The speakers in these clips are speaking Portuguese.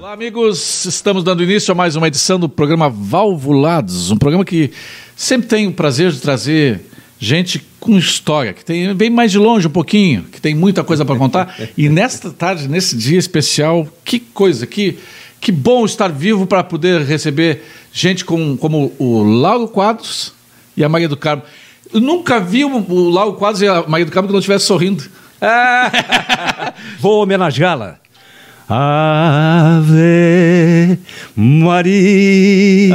Olá, amigos. Estamos dando início a mais uma edição do programa Valvulados, um programa que sempre tem o prazer de trazer gente com história, que tem bem mais de longe um pouquinho, que tem muita coisa para contar. e nesta tarde, nesse dia especial, que coisa, que, que bom estar vivo para poder receber gente com, como o Lauro Quadros e a Maria do Carmo. Eu nunca vi o, o Lauro Quadros e a Maria do Carmo que não estivesse sorrindo. Vou homenageá-la. Ave Maria,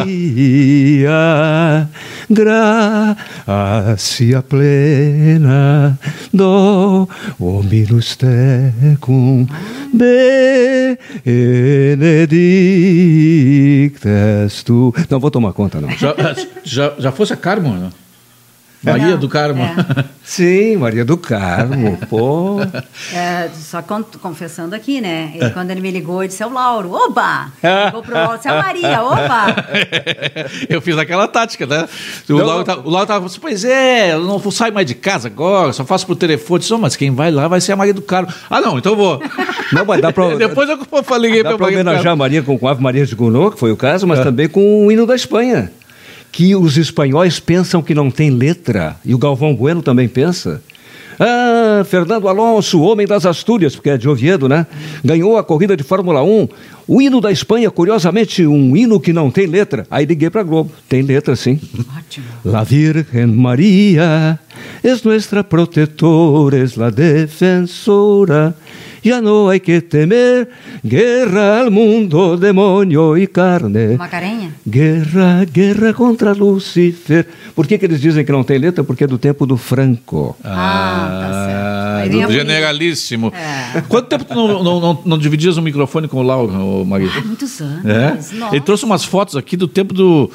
gracia plena, do hominus tecum, benedictes tu. Não vou tomar conta, não. Já, já, já fosse a Carmo, né? Maria Não, do Carmo. é. Sim, Maria do Carmo, pô. É, só con- confessando aqui, né? Ele, quando ele me ligou, ele disse, é o Lauro, oba! Ligou pro Lauro, disse, é a Maria, oba! Eu fiz aquela tática, né? O Não, Lauro, tá, o Lauro tava assim, pois é, eu não saio mais de casa agora, só faço por telefone. Eu Disse, "Oh, mas quem vai lá vai ser a Maria do Carmo. Ah, não, então eu vou. Não, mas dá pra. Depois eu falei Dá pra homenagear a. Maria com, com Ave Maria de Gounod, que foi o caso, mas também com o hino da Espanha. Que os espanhóis pensam que não tem letra, e o Galvão Bueno também pensa. Ah, Fernando Alonso, homem das Astúrias, porque é de Oviedo, né? Ganhou a corrida de Fórmula 1. O hino da Espanha, curiosamente, um hino que não tem letra. Aí liguei para Globo. Tem letra, sim. Ótimo. La Virgen María es nuestra protectora, es la defensora. Ya no hay que temer guerra al mundo, demonio y carne. Macarenha? Guerra, guerra contra Lúcifer. Por que, que eles dizem que não tem letra? Porque é do tempo do Franco. Ah, tá certo. Do generalíssimo. É. Quanto tempo tu não, não, não, não dividias o microfone com o Lauro, Maria? Há muitos anos. É? Ele trouxe umas fotos aqui do tempo do,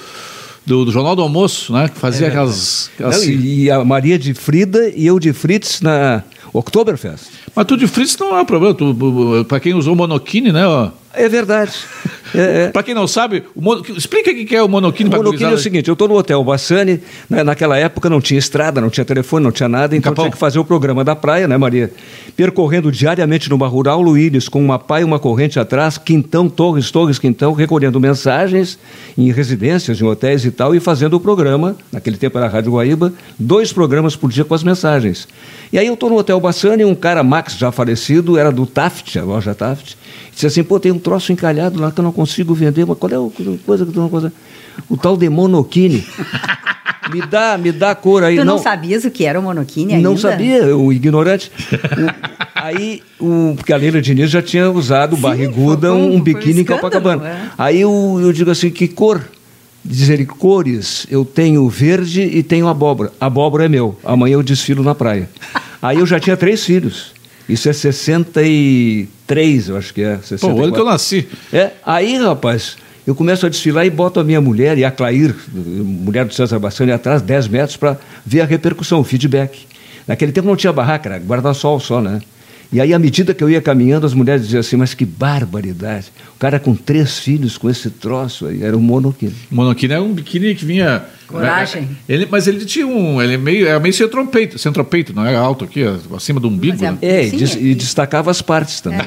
do, do Jornal do Almoço, né? Que fazia aquelas. aquelas- Não, e, e a Maria de Frida e eu de Fritz na Oktoberfest. Mas tu de Fritz não é problema. Tu, pra quem usou monoquine, né? ó. É verdade. É, é. Pra quem não sabe, o mono... explica o que é o monoquine O pra monoquilho é o seguinte, eu estou no Hotel Bassani, né, naquela época não tinha estrada, não tinha telefone, não tinha nada, então Capão. tinha que fazer o programa da praia, né, Maria? Percorrendo diariamente numa rural Luíris, com uma pá e uma corrente atrás, quintão, torres, torres, quintão, recolhendo mensagens em residências, em hotéis e tal, e fazendo o programa, naquele tempo era a Rádio Guaíba, dois programas por dia com as mensagens. E aí eu estou no Hotel Bassani, um cara, Max, já falecido, era do Taft, a loja Taft, disse assim, pô, tem um troço encalhado lá que eu não consigo vender, mas qual é a coisa que tu não consegue? O tal de monoquine. me dá, me dá a cor aí. Tu não, sabias o que era o monoquine ainda? Não sabia, o ignorante. O- aí, o, porque a Leila Diniz já tinha usado Sim, barriguda, um- um, um biquíni em Copacabana. é. Aí eu, eu digo assim, que cor? Diz ele, cores, eu tenho verde e tenho abóbora. Abóbora é meu, amanhã eu desfilo na praia. Aí eu já tinha três filhos. Isso é 63, eu acho que é. Pô, 64. o ano que eu nasci. É, aí, rapaz, eu começo a desfilar e boto a minha mulher e a Clair, mulher do César Bassani, atrás, 10 metros, para ver a repercussão, o feedback. Naquele tempo não tinha barraca, era guarda-sol só, né? E aí, à medida que eu ia caminhando, as mulheres diziam assim, mas que barbaridade. O cara com três filhos, com esse troço aí, era um monoquilo. O monoquine é um biquíni que vinha. Coragem. Ele, mas ele tinha um. Ele é meio, era meio centropeito, centropeito, não era alto aqui, acima do umbigo. Mas é- né? É, e, Sim, des- é. e destacava as partes também.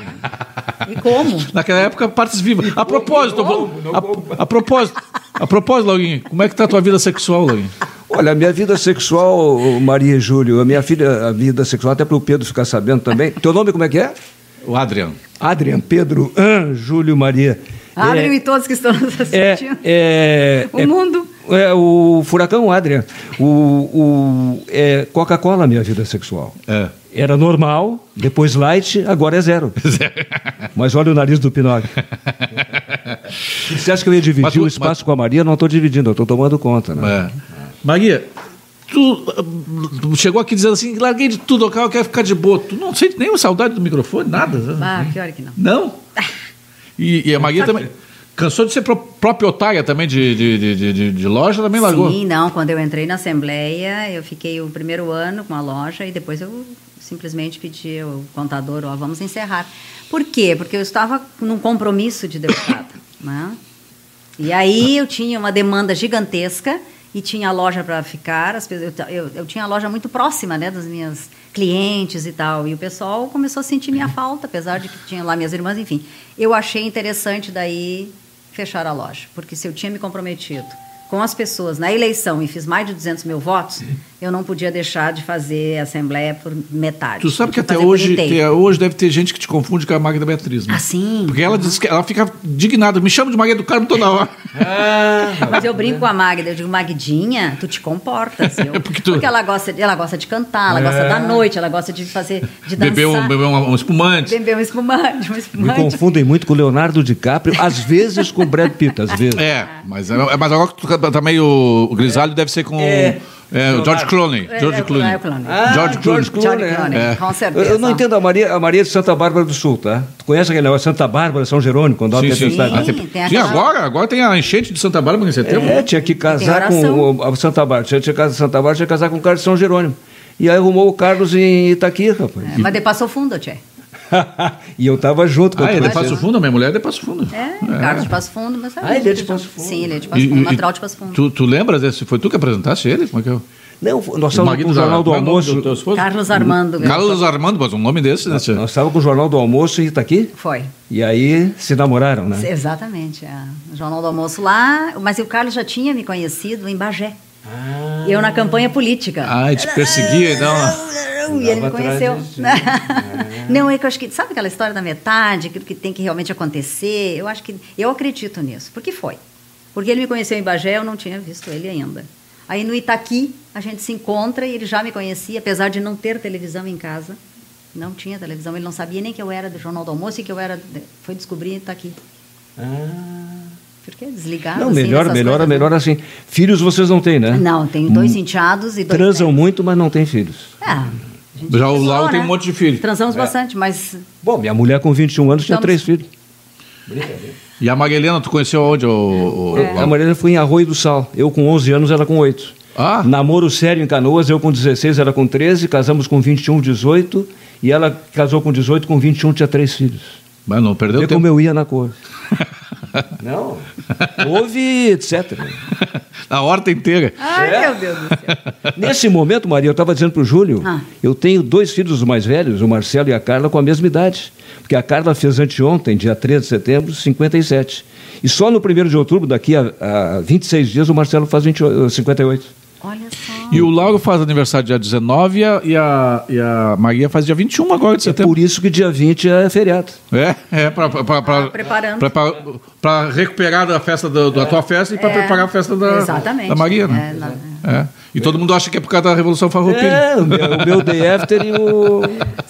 E como? Naquela época, partes vivas. A propósito, a, a propósito, a propósito, Laurinho, como é que tá a tua vida sexual, Laurinho? Olha, a minha vida sexual, Maria e Júlio, a minha filha, a vida sexual, até para o Pedro ficar sabendo também. Teu nome como é que é? O Adriano. Adrian, Pedro, ah, Júlio, Maria. Adrian É- e todos que estão nos É, assistindo. é, O é- mundo. É o furacão, Adrian. O, o, é Coca-Cola, minha vida sexual. É. Era normal, depois light, agora é zero. Mas olha o nariz do Pinóquio. Você acha que eu ia dividir Mas tu- o espaço com a Maria? Não estou dividindo, eu estou tomando conta. Né? É. Maria, tu, chegou aqui dizendo assim, larguei de tudo, eu quero ficar de boa. Tu não sente nenhuma saudade do microfone, nada? Ah, pior que não. Não? E, e a Maria também. Cansou de ser pro, proprietária também de, de, de, de- de- de loja, também largou. Sim, não. Quando eu entrei na Assembleia, eu fiquei o primeiro ano com a loja e depois eu simplesmente pedi ao contador, ó, vamos encerrar. Por quê? Porque eu estava num compromisso de deputada, né? E aí eu tinha uma demanda gigantesca e tinha loja para ficar. As eu, eu, eu tinha a loja muito próxima, né, das minhas clientes e tal. E o pessoal começou a sentir minha falta, apesar de que tinha lá minhas irmãs, enfim. Eu achei interessante daí fechar a loja, porque se eu tinha me comprometido com as pessoas na eleição e fiz mais de 200 mil votos, eu não podia deixar de fazer a Assembleia por metade. Tu sabe que até hoje, tem- hoje deve ter gente que te confunde com a Magda Beatriz. Né? Ah, sim? Porque ela diz que ela fica indignada. Me chama de Maria do Carmo toda hora. Mas eu brinco com a Magda, eu digo, Magdinha, tu te comportas. Eu, Porque tu- Porque ela gosta, de, ela gosta de cantar, ela gosta da noite, ela gosta de fazer, de dançar. Beber um, beber um, um espumante. Beber um espumante, um Me espumante. confundem muito com o Leonardo DiCaprio, às vezes com o Brad Pitt, às vezes. É, mas, é- mas agora que tu tá meio. O grisalho deve ser com É. é, o George Clooney. É, George Clooney. é o Clooney. Ah, George Clooney. George Clooney, É. com Eu, certeza. eu não entendo a Maria, a Maria de Santa Bárbara do Sul, tá? Tu conhece aquele negócio Santa Bárbara, São Jerônimo, quando Sim, sim. tempestade? Ah, Sim, tem- tem Sim, agora, agora tem a enchente de Santa Bárbara em setembro. É, tinha que casar com o, a Santa Bárbara. Tinha, tinha que casar Santa Bárbara, tinha que casar com o Carlos de São Jerônimo. E aí arrumou o Carlos em Itaqui, rapaz. É, mas de Passo Fundo, tchê. e eu tava junto com Ah, ele é de o Passo Fundo, a minha mulher é de Passo Fundo. É, Carlos de Passo Fundo. Mas Ah, ele é de Passo Fundo. Sim, ele é de Passo E- Fundo, e- natural de Passo Fundo. Tu, tu lembra desse? Foi tu que apresentaste ele? Como é que é? o- Não, nós o estávamos com o Jornal do é o Almoço. do teu esposo? Carlos Armando. Carlos Armando, mas um nome desse, né? Nós estávamos com o Jornal do Almoço em Itaqui. Foi. E aí se namoraram, né? Exatamente. É. O Jornal do Almoço lá, mas o Carlos já tinha me conhecido em Bagé. Ah. Eu na campanha política. Ah, e te perseguia, então. E ele me conheceu. disso. Não, é que eu acho que, sabe aquela história da metade, aquilo que tem que realmente acontecer? Eu acho que, eu acredito nisso, porque foi. Porque ele me conheceu em Bagé, eu não tinha visto ele ainda. Aí no Itaqui, a gente se encontra e ele já me conhecia, apesar de não ter televisão em casa. Não tinha televisão, ele não sabia nem que eu era do Jornal do Almoço e que eu era. Foi descobrir em Itaqui. Porque desligado. Não, assim, melhor, melhor, coisas, melhor assim. Filhos vocês não têm, né? Não, tenho dois enteados e dois. Transam netos. muito, mas não têm filhos. Ah, Já o Lau tem né? um monte de filho. Transamos bastante, mas Bom, minha mulher com 21 anos tinha Estamos- três filhos. E a Marilena, tu conheceu onde? O, o- É. A Mariana foi em Arroio do Sal. Eu com 11 anos, ela com 8. Ah, Namoro sério em Canoas, eu com 16, ela com 13, casamos com 21, 18, e ela casou com 18, com 21 tinha três filhos. mas não perdeu Vê tempo. como eu ia na cor. Não, houve, etc. a horta inteira. Ai, É? meu Deus do céu. Nesse momento, Maria, eu estava dizendo para o Júlio, Ah. eu tenho dois filhos mais velhos, o Marcelo e a Carla, com a mesma idade. Porque a Carla fez anteontem, dia 13 de setembro, 57. E só no 1 de outubro, daqui a, a 26 dias, o Marcelo faz 28, 58. Olha só. E o Lauro faz aniversário dia 19 e a, e a, e a Maria faz dia 21 agora de É setembro. por isso que dia 20 é feriado. É, é para Ah, preparando. para recuperar da festa do- da tua festa e para É, preparar a festa da, exatamente. da Maria, né? É, na- É. E todo mundo acha que é por causa da Revolução Farroupilha. É, o meu, o meu day after e o...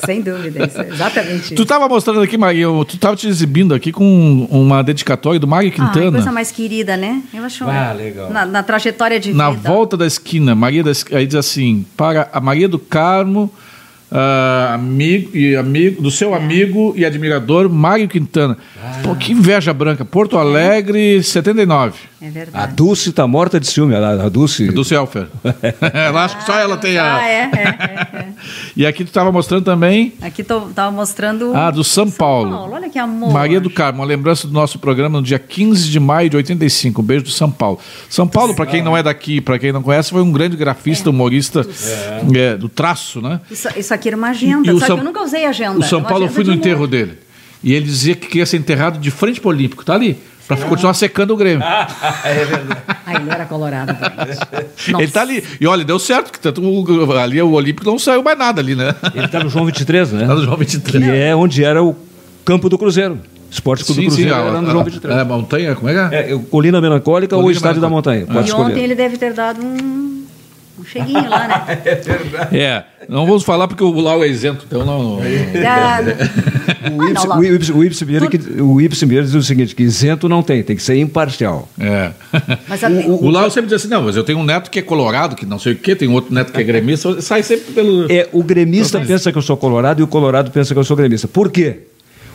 Sem dúvida, isso, exatamente Tu estava mostrando aqui, Maria, tu estava te exibindo aqui com uma dedicatória do Mário Ah, Quintana. coisa mais querida, né? Eu acho. Ah, legal. Na, na trajetória de na vida. volta da esquina, Maria da aí diz assim, para a Maria do Carmo, ah, amigo, e amigo, do seu amigo e admirador, Mário Quintana. Pô, que inveja branca. Porto Alegre, 79. É A verdade. Dulce tá morta de ciúme, a, a Dulce... Do Celfer. ela acho que só ela tem a. Ah, é, é, é, é. E aqui tu estava mostrando também Aqui tô, tava mostrando. Ah, do São Paulo. Olha que amor. Maria do Carmo, uma lembrança do nosso programa no dia 15 de maio de 85. Um beijo do São Paulo. São Paulo, para quem não é daqui, para quem não conhece, foi um grande grafista, humorista é, do traço, né? Isso, isso aqui uma agenda, E o só São- que eu nunca usei agenda. O São Paulo fui no enterro dele. E ele dizia que queria ser enterrado de frente pro Olímpico, tá ali. Pra continuar secando o Grêmio. Ah, ele era colorado. Ele tá ali. E olha, deu certo, que tanto o- ali o Olímpico não saiu mais nada ali, né? Ele tá no João 23, né? Tá no João 23. Que é onde era o campo do Cruzeiro. Esporte Clube do Cruzeiro a- era no João 23. É, a montanha, como é que é? É, Colina Melancólica ou Colina Estádio da Montanha? Melancólica. Pode E escolher. ontem ele deve ter dado um, um cheguinho lá, né? É, não vamos falar porque o Lau é isento, então não. O Ibsen, não, o Ibsen- o Ibsen Vieira o diz o seguinte, que isento não tem, tem que ser imparcial. É. Mas a- O, o Lau sempre diz assim: não, mas eu tenho um neto que é colorado, que não sei o quê, tem outro neto que é gremista, sai sempre pelo. É, o gremista pensa que eu sou colorado e o colorado pensa que eu sou gremista. Por quê?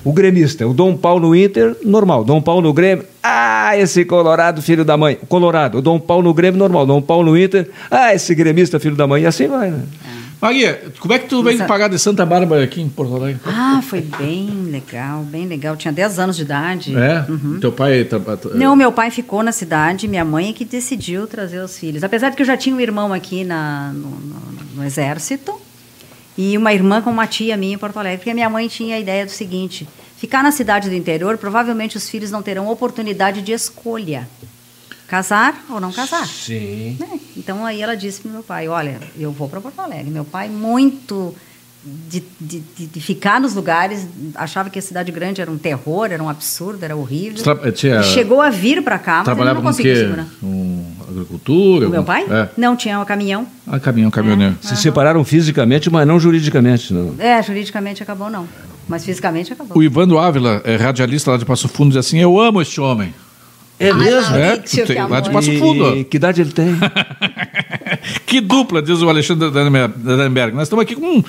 O gremista, o Dom Paulo no Inter, normal. Dom Paulo no Grêmio, ah, esse colorado, filho da mãe. Colorado, o Dom Paulo no Grêmio, normal. Dom Paulo no Inter, ah, esse gremista, filho da mãe. E assim vai, né? Maria, como é que tu veio pagar de Santa Bárbara aqui em Porto Alegre? Ah, foi bem legal, bem legal. Tinha 10 anos de idade. É? Teu pai. tá- tá- Uhum. Não, meu pai ficou na cidade, minha mãe é que decidiu trazer os filhos. Apesar de que eu já tinha um irmão aqui na, no, no- no exército, e uma irmã com uma tia minha em Porto Alegre, porque minha mãe tinha a ideia do seguinte: ficar na cidade do interior, provavelmente os filhos não terão oportunidade de escolha. Casar ou não casar. Sim. Né? Então aí ela disse para meu pai: Olha, eu vou para Porto Alegre. Meu pai, muito de, de, de, ficar nos lugares, achava que a cidade grande era um terror, era um absurdo, era horrível. Tra tinha... Chegou a vir para cá, mas ele não conseguiu segurar. Com agricultura? O meu pai? É. Não, tinha um caminhão. Ah, caminhão, caminhoneiro. É. Se uhum. separaram fisicamente, mas não juridicamente. Não. É, juridicamente acabou não. Mas fisicamente acabou. O Ivandro Ávila, é radialista lá de Passo Fundo, diz assim: Eu amo este homem. É mesmo? é, tem, lá de Passo Fundo. E que idade ele tem? que dupla, diz o Alexandre Danenberg. Nós estamos aqui com um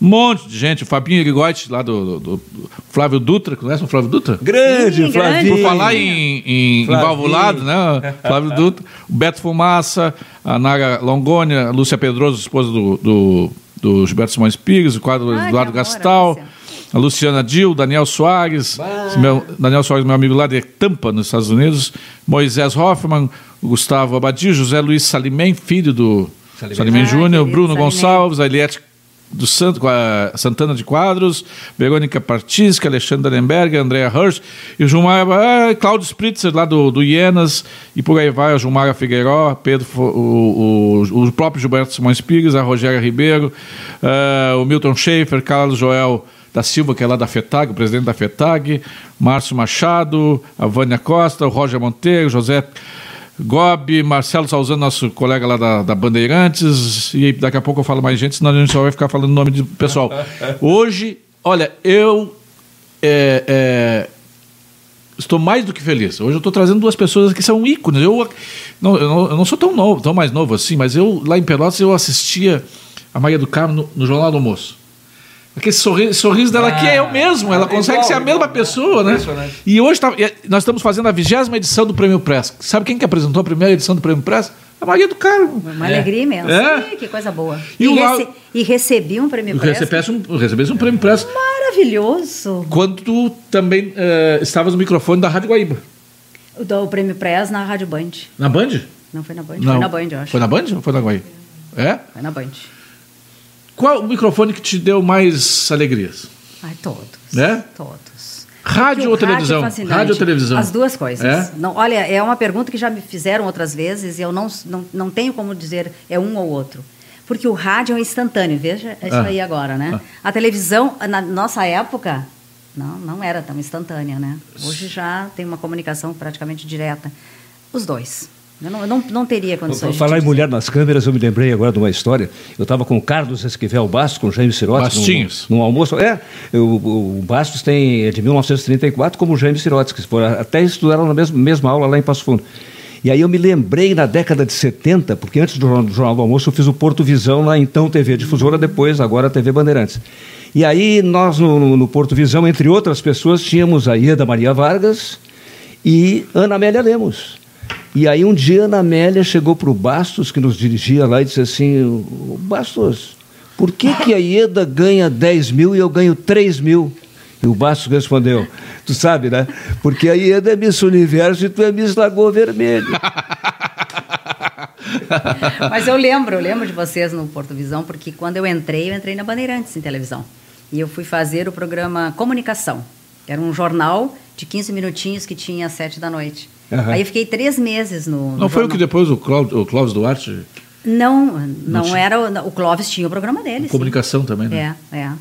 monte de gente. O Fabinho Rigotti, lá do, do, do, Flávio Dutra. Conhece o Flávio Dutra? Grande, Sim, Flávio. Por falar em, em, em valvulado, né? Flávio Dutra. O Beto Fumaça, a Nara Longônia, a Lúcia Pedroso, esposa do, do, do Gilberto Simões Pires, o quadro ah, Eduardo Gastal a Luciana Dil, Daniel Soares, meu, Daniel Soares, meu amigo lá de Tampa, nos Estados Unidos, Moisés Hoffman, Gustavo Abadi, José Luiz Salimem, filho do Salimem, Salimem ah, Júnior, Bruno Salimem. Gonçalves, a Eliette do Santo, a Santana de Quadros, Verônica Partisca, Alexandre Lemberg, Andrea Hirsch, e o Gilmar, ah, Cláudio Spritzer, lá do, do Ienas, e por aí vai, a Gilmara Figueiró, Pedro, o, o, o próprio Gilberto Simões Pires, a Rogéria Ribeiro, uh, o Milton Schaefer, Carlos Joel da Silva, que é lá da FETAG, o presidente da FETAG, Márcio Machado, a Vânia Costa, o Roger Monteiro, José Gobi, Marcelo Salzano, nosso colega lá da, da, Bandeirantes, e daqui a pouco eu falo mais gente, senão a gente só vai ficar falando o nome do pessoal. Hoje, olha, eu é, é, estou mais do que feliz. Hoje eu estou trazendo duas pessoas que são ícones. Eu não, eu não, eu não sou tão novo, tão mais novo assim, mas eu lá em Pelotas eu assistia a Maria do Carmo no, no Jornal do Almoço. Aquele sorriso, sorriso dela ah, aqui é o mesmo, ela é consegue igual, ser a mesma igual, pessoa, né? E hoje tá, nós estamos fazendo a vigésima edição do Prêmio Press. Sabe quem que apresentou a primeira edição do Prêmio Press? A Maria do Carmo. Uma é. alegria imensa. É. que coisa boa. E, e, rece e recebi um Prêmio Press. Recebesse um, recebesse um Prêmio Press. Maravilhoso. Quando tu também uh, estavas no microfone da Rádio Guaíba. O, o Prêmio Press na Rádio Band. Na Band? Não foi na Band, Não. foi na Band, eu acho. Foi na Band ou foi na Guaíba? É? Foi na Band. Qual o microfone que te deu mais alegrias? Ai, todos. Né? Todos. Rádio ou televisão? É rádio ou televisão? As duas coisas. É? Não, olha, é uma pergunta que já me fizeram outras vezes e eu não, não, não tenho como dizer é um ou outro. Porque o rádio é instantâneo, veja isso ah. aí agora, né? Ah. A televisão, na nossa época, não, não era tão instantânea, né? Hoje já tem uma comunicação praticamente direta. Os dois. Eu não, não, não teria condições. Falar em mulher nas câmeras, eu me lembrei agora de uma história. Eu estava com o Carlos Esquivel Bastos, com o Jaime Sirotes. Bastinhos. Num, num almoço. É, eu, o Bastos tem, é de 1934, como o Jaime Sirotes, que foram, até estudaram na mesma, mesma aula lá em Passo Fundo. E aí eu me lembrei na década de 70, porque antes do Jornal, do Jornal do Almoço eu fiz o Porto Visão na então TV Difusora, depois agora TV Bandeirantes. E aí nós no, no, no Porto Visão, entre outras pessoas, tínhamos a Ieda Maria Vargas e Ana Amélia Lemos. E aí um dia a Ana Amélia chegou para o Bastos, que nos dirigia lá, e disse assim, Bastos, por que, que a Ieda ganha 10 mil e eu ganho 3 mil? E o Bastos respondeu, tu sabe, né? Porque a Ieda é Miss Universo e tu é Miss Lagoa Vermelho. Mas eu lembro, eu lembro de vocês no Porto Visão, porque quando eu entrei, eu entrei na Bandeirantes em televisão. E eu fui fazer o programa Comunicação. Era um jornal de 15 minutinhos que tinha às 7 da noite. Uhum. Aí eu fiquei três meses no. no não foi o que depois o Clóvis, o Clóvis Duarte. Não, não, não era. O Clóvis tinha o programa dele. Comunicação sim. também, né? É, é.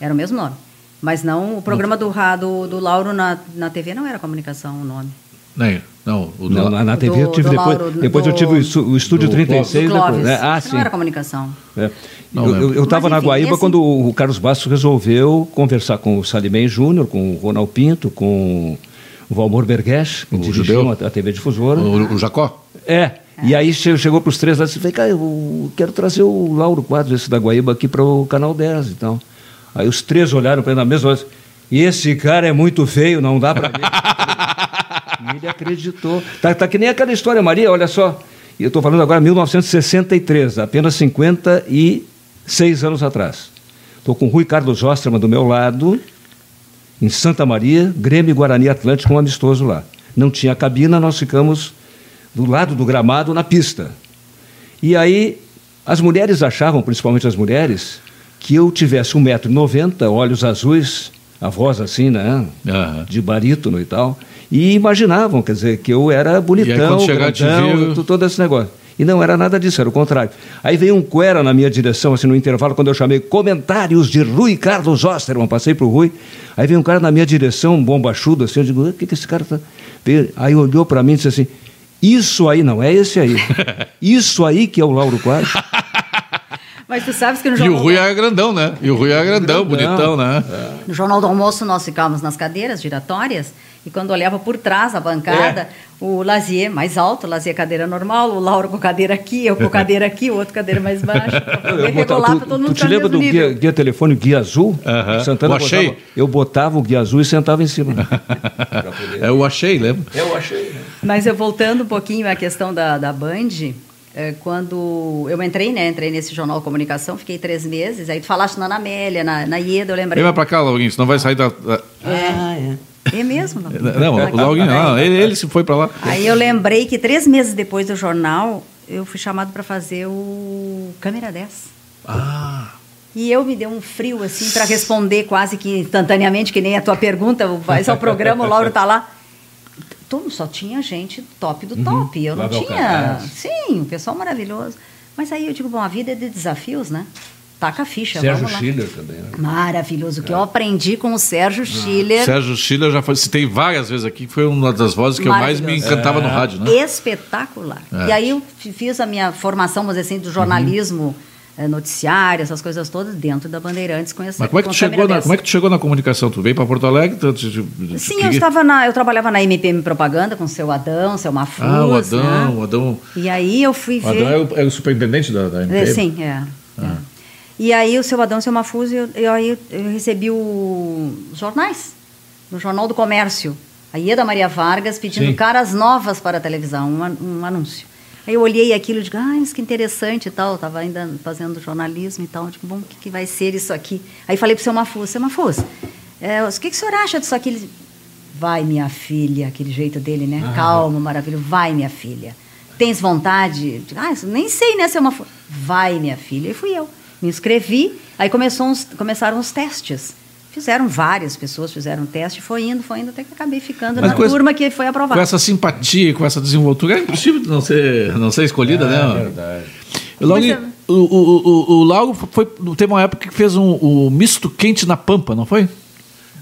Era o mesmo nome. Mas não, o programa do, do, do Lauro na, na TV não era comunicação o nome. Nem, não, o do, não, na, na TV do, eu tive depois, Lauro, depois do, eu tive o, o Estúdio 36. Depois, né? Ah, sim. Não era comunicação. É. Não, eu estava na Guaíba esse... quando o Carlos Bastos resolveu conversar com o Salimem Júnior, com o Ronald Pinto, com o Valmor Bergues, que o judeu. a TV Difusora. O, o Jacó? É. E aí chegou para os três lá e disse, cara, eu quero trazer o Lauro Quadros, esse da Guaíba, aqui para o Canal 10 então. Aí os três olharam para ele na mesma hora e esse cara é muito feio, não dá para ver. ele acreditou. Tá, tá que nem aquela história, Maria, olha só. Eu estou falando agora 1963, apenas 56 anos atrás. Estou com o Rui Carlos Osterman do meu lado, em Santa Maria, Grêmio Guarani Atlântico, um amistoso lá. Não tinha cabina, nós ficamos do lado do gramado na pista. E aí as mulheres achavam, principalmente as mulheres, que eu tivesse 1,90m, olhos azuis, a voz assim, né? Aham. De barítono e tal. E imaginavam, quer dizer, que eu era E aí, bonitão, chegar, te grandão, tu- todo esse negócio. E não era nada disso, era o contrário. Aí veio um cuera na minha direção, assim, no intervalo, quando eu chamei comentários de Rui Carlos Osterman, passei pro Rui. Aí veio um cara na minha direção, um bombachudo, assim, eu digo, o que, que esse cara tá... Veio- Aí olhou para mim e disse assim, isso aí não é esse aí. Isso aí que é o Lauro Quadros. Mas tu sabes que no E o jornal, Rui era grandão, né? E o Rui era grandão, Grandão. bonitão, né? no jornal do Almoço nós ficávamos nas cadeiras giratórias e quando olhava por trás a bancada, É. o Lazier mais alto, o Lazier cadeira normal, o Lauro com cadeira aqui, eu com cadeira aqui, o outro cadeira mais baixa, poder Eu botava- regular tu, todo mundo tu te lembra do guia, guia telefônico Guia Azul? Aham. Santana O achei. botava- eu botava o Guia Azul e sentava em cima. É, eu achei, lembra? eu achei. Mas eu voltando um pouquinho à questão da, da Band, é, quando eu entrei, né? Entrei nesse jornal Comunicação, fiquei três meses. Aí tu falaste na Ana Amélia, na, na Ieda, eu lembrei. Vem mais pra cá, Laurinho, senão vai sair da. da- Ah, é. É mesmo? Não, Não, o Laurinho, não, ele, ele se foi pra lá. Aí eu lembrei que três meses depois do jornal, eu fui chamado para fazer o Câmera 10. Ah. E eu me deu um frio, assim, para responder quase que instantaneamente, que nem a tua pergunta, vai ao programa, o Lauro tá lá. Todo, só tinha gente top do top. Eu não tinha. Sim, um pessoal maravilhoso. Mas aí eu digo, bom, a vida é de desafios, né? Taca a ficha, Sérgio vamos lá. Schiller também. Né? Maravilhoso. O que eu aprendi com o Sérgio Schiller. Sérgio Schiller já citei várias vezes aqui, foi uma das vozes que eu mais me encantava no rádio, né? espetacular. É. E aí eu fi- fiz a minha formação, vamos dizer assim, do jornalismo eh, noticiário, essas coisas todas, dentro da Bandeirantes com essa Mas como é que tu chegou na, 10. como é que tu chegou na comunicação? Tu veio para Porto Alegre? Tu, tu- tu- Sim, eu estava na, eu trabalhava na MPM Propaganda com o seu Adão, seu Mafuz, Ah, o Adão, né? o Adão. E aí eu fui O ver... Adão é o, é o superintendente da, da É, MPM? sim, é. é. E aí o seu Adão, seu Mafuz, eu, eu, aí eu recebi o, os jornais, no Jornal do Comércio. A Ieda Maria Vargas pedindo Sim. caras novas para a televisão, um, um anúncio. Aí eu olhei aquilo e digo, ah, mas que interessante e tal. Estava ainda fazendo jornalismo e tal. Eu digo, bom, o que, que vai ser isso aqui? Aí falei para o seu Mafuz, seu Mafuz, é, o que, que o senhor acha disso aqui? Ele, vai, minha filha, aquele jeito dele, né? Calmo, maravilhoso. Vai, minha filha. Tens vontade? Digo, Ah, isso nem sei, né, seu Mafuz? Vai, minha filha. E fui eu. Me inscrevi, aí começou uns- começaram os testes. Fizeram várias pessoas, fizeram um teste, foi indo, foi indo, até que acabei ficando Mas na com essa- turma que foi aprovada. Com essa simpatia, com essa desenvoltura, é impossível não ser, não ser escolhida, É né? verdade. Logo, Mas é- o, o, o, o Lauro foi, teve uma época que fez um, o misto quente na Pampa, não foi?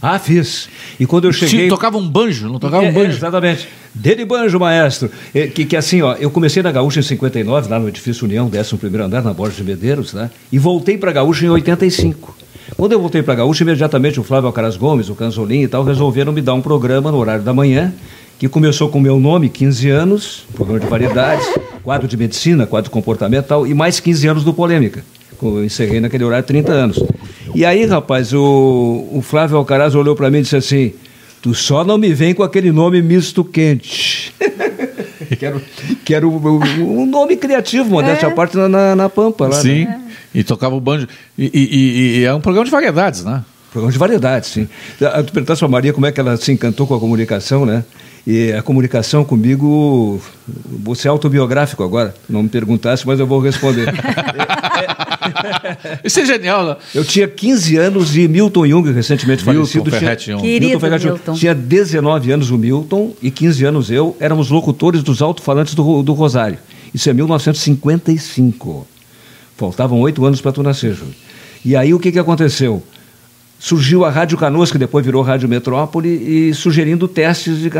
Ah, fiz. E quando eu cheguei... Sim, tocava um banjo, não tocava É, um banjo. é, exatamente. Dele banjo, maestro. É, que, que assim, ó, eu comecei na Gaúcha em 59, lá no edifício União, 11º andar, na Borja de Medeiros, né? E voltei para Gaúcha em 85. Quando eu voltei para Gaúcha, imediatamente o Flávio Alcaraz Gomes, o Canzolim e tal, resolveram me dar um programa no horário da manhã, que começou com o meu nome, 15 anos, programa de variedades, quadro de medicina, quadro de comportamento e tal, e mais 15 anos do Polêmica. Eu encerrei naquele horário 30 anos. E aí, rapaz, o, o Flávio Alcaraz olhou para mim e disse assim: Tu só não me vem com aquele nome misto quente. que era, o- que era o- o- um nome criativo, modéstia à parte, na, na, na Pampa. Lá, Sim, Né? e tocava o banjo. E, e- e- e é um programa de variedades, né? Programa de variedades, sim. Ah, Tu perguntaste para a Maria como é que ela se encantou com a comunicação, né? E a comunicação comigo, você é autobiográfico agora, não me perguntasse, mas eu vou responder. Isso é genial, né? Eu tinha 15 anos e Milton Jung, recentemente Milton falecido, Ferretti tinha, Jung. Querido Ferretti Jung. Milton. tinha 19 anos o Milton e 15 anos eu, éramos locutores dos alto-falantes do, do Rosário. Isso é 1955. Faltavam oito anos para tu nascer, Júlio. E aí o que, que aconteceu? Surgiu a Rádio Canoas, que depois virou Rádio Metrópole, e sugerindo testes de.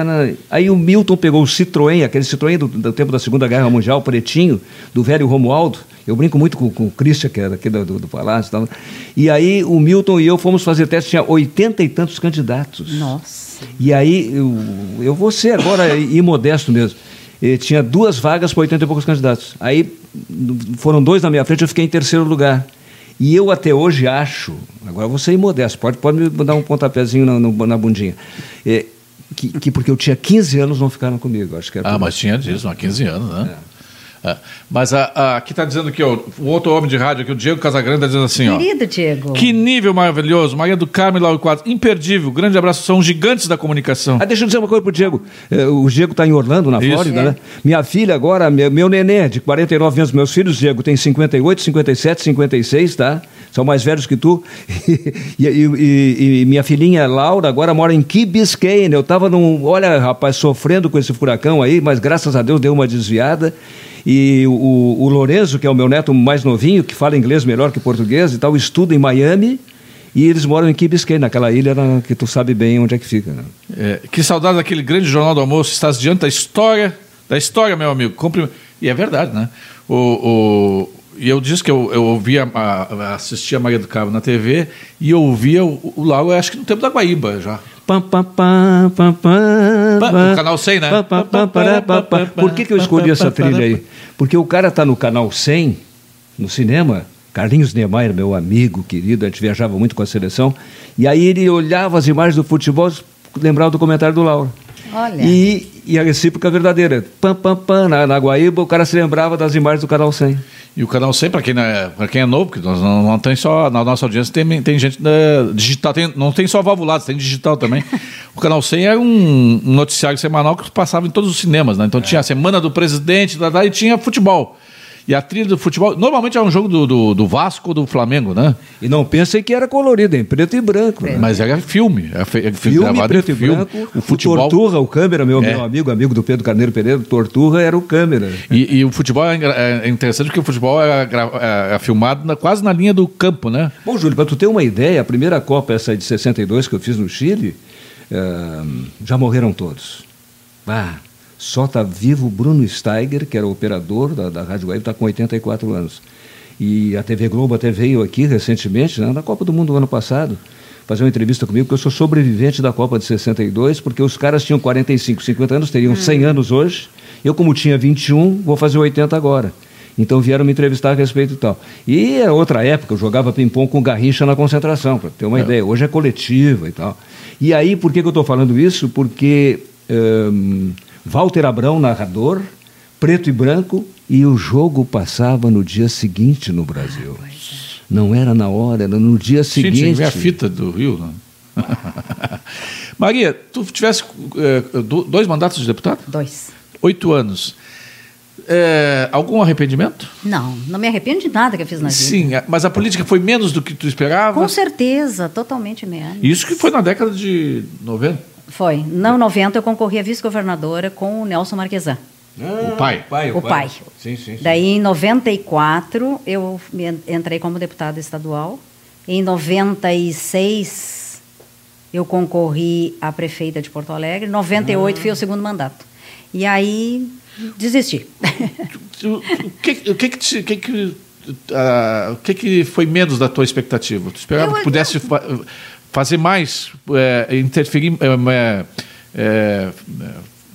Aí o Milton pegou o Citroën, aquele Citroën do, do tempo da Segunda Guerra Mundial, pretinho, do velho Romualdo. Eu brinco muito com, com o Christian, que era aqui do, do, do Palácio e tal. E aí o Milton e eu fomos fazer teste, tinha oitenta e tantos candidatos. Nossa. E aí, eu, eu vou ser agora imodesto mesmo. Eh, tinha duas vagas para 80 e poucos candidatos. Aí foram dois na minha frente, eu fiquei em terceiro lugar. E eu até hoje acho, agora eu vou ser imodesto, pode, pode me dar um pontapézinho na, no- na bundinha. Eh, que, que porque eu tinha 15 anos não ficaram comigo. Acho que Ah, mas tinha disso, há 15 anos, né? É. Mas a, a- aqui está dizendo ó, o outro homem de rádio aqui, o Diego Casagrande, está dizendo assim, ó. Querido Diego. Que nível maravilhoso, Maria do Carmo e Lauro Quadros, imperdível, grande abraço, são gigantes da comunicação. Ah, deixa eu dizer uma coisa pro Diego. Eh, o Diego está em Orlando, na Isso. Flórida, É. né? Minha filha agora, meu, meu nenê, de 49 anos, meus filhos, Diego, tem 58, 57, 56, tá? são mais velhos que tu. E, e- e- e minha filhinha Laura agora mora em Key Biscayne. Eu estava num, olha, rapaz, sofrendo com esse furacão aí, mas graças a Deus deu uma desviada. E o, o Lorenzo, que é o meu neto mais novinho, que fala inglês melhor que português e tal, estuda em Miami. E eles moram em Key Biscayne, naquela ilha na- que tu sabe bem onde é que fica. né? É, que saudade daquele grande jornal do almoço. Estás diante da história, da história, meu amigo. E é verdade, né? O, o- E eu disse que eu, eu ouvia, a- assistia a Maria do Cabo na TV e eu ouvia o, o acho que no tempo da Guaíba já. Pam, pam, pam, pam, pam, Pa- pam. no canal 100, né? Pam, pam, pam, pará, pam, pam. Por que, que eu escolhi essa trilha aí? Porque o cara tá no canal 100, no cinema, Carlinhos Niemeyer, meu amigo querido, a gente viajava muito com a seleção, e aí ele olhava as imagens do futebol, lembrava do comentário do Lauro. Olha. E, e a recíproca verdadeira. Pam, pam, pam, na, na Guaíba, o cara se lembrava das imagens do canal 100. E o canal 100, para quem, é- quem é novo, porque nós não, não tem só, na nossa audiência tem, tem gente da digital, tem- não tem só valvulados, tem digital também. o canal 100 era um, um noticiário semanal que passava em todos os cinemas, né? Então tinha a Semana do Presidente, e tinha futebol. E a trilha do futebol, normalmente é um jogo do, do, do Vasco ou do Flamengo, né? E não pensem que era colorido, em preto e branco. né? Mas era filme. Era fe- Filme, gravado em preto e filme. branco. O futebol. Torturra, o câmera, meu, É. meu amigo, amigo do Pedro Carneiro Pereira, Torturra era o câmera. E, e o futebol é, engra- é interessante porque o futebol é, é- é filmado na- quase na linha do campo, né? Bom, Júlio, para tu ter uma ideia, a primeira Copa, essa de 62 que eu fiz no Chile, eh, já morreram todos. Ah, só está vivo o Bruno Steiger, que era o operador da, da Rádio Web, está com 84 anos. E a TV Globo até veio aqui recentemente, né, na Copa do Mundo do ano passado, fazer uma entrevista comigo, porque eu sou sobrevivente da Copa de 62, porque os caras tinham 45, 50 anos, teriam 100 anos hoje. Eu, como tinha 21, vou fazer 80 agora. Então vieram me entrevistar a respeito e tal. E é outra época, eu jogava ping-pong com Garrincha na concentração, para ter uma ideia. Hoje é coletiva e tal. E aí, por que, que eu estou falando isso? Porque hum, Walter Abrão, narrador, preto e branco, e o jogo passava no dia seguinte no Brasil. Não era na hora, era no dia Sim, tinha que seguinte. ver a fita do Rio. Né? Maria, tu tivesse do- dois mandatos de deputado? Dois. Oito anos. Eh, algum arrependimento? Não, não me arrependo de nada que eu fiz na vida. Sim, mas a política foi menos do que tu esperava? Com certeza, totalmente menos. Isso que foi na década de 90. Foi. Não, 90 eu concorri a vice-governadora com o Nelson Marquesan. O pai. O pai. Sim, sim, sim. Daí, em 94, eu entrei como deputada estadual. Em 96, eu concorri a prefeita de Porto Alegre. Em 98, foi o segundo mandato. E aí, desisti. O que, o que, que, te- o que, que, ah, o que, que foi menos da tua expectativa? Tu esperava Eu- que pudesse fa- fazer mais, eh, interferir, eh,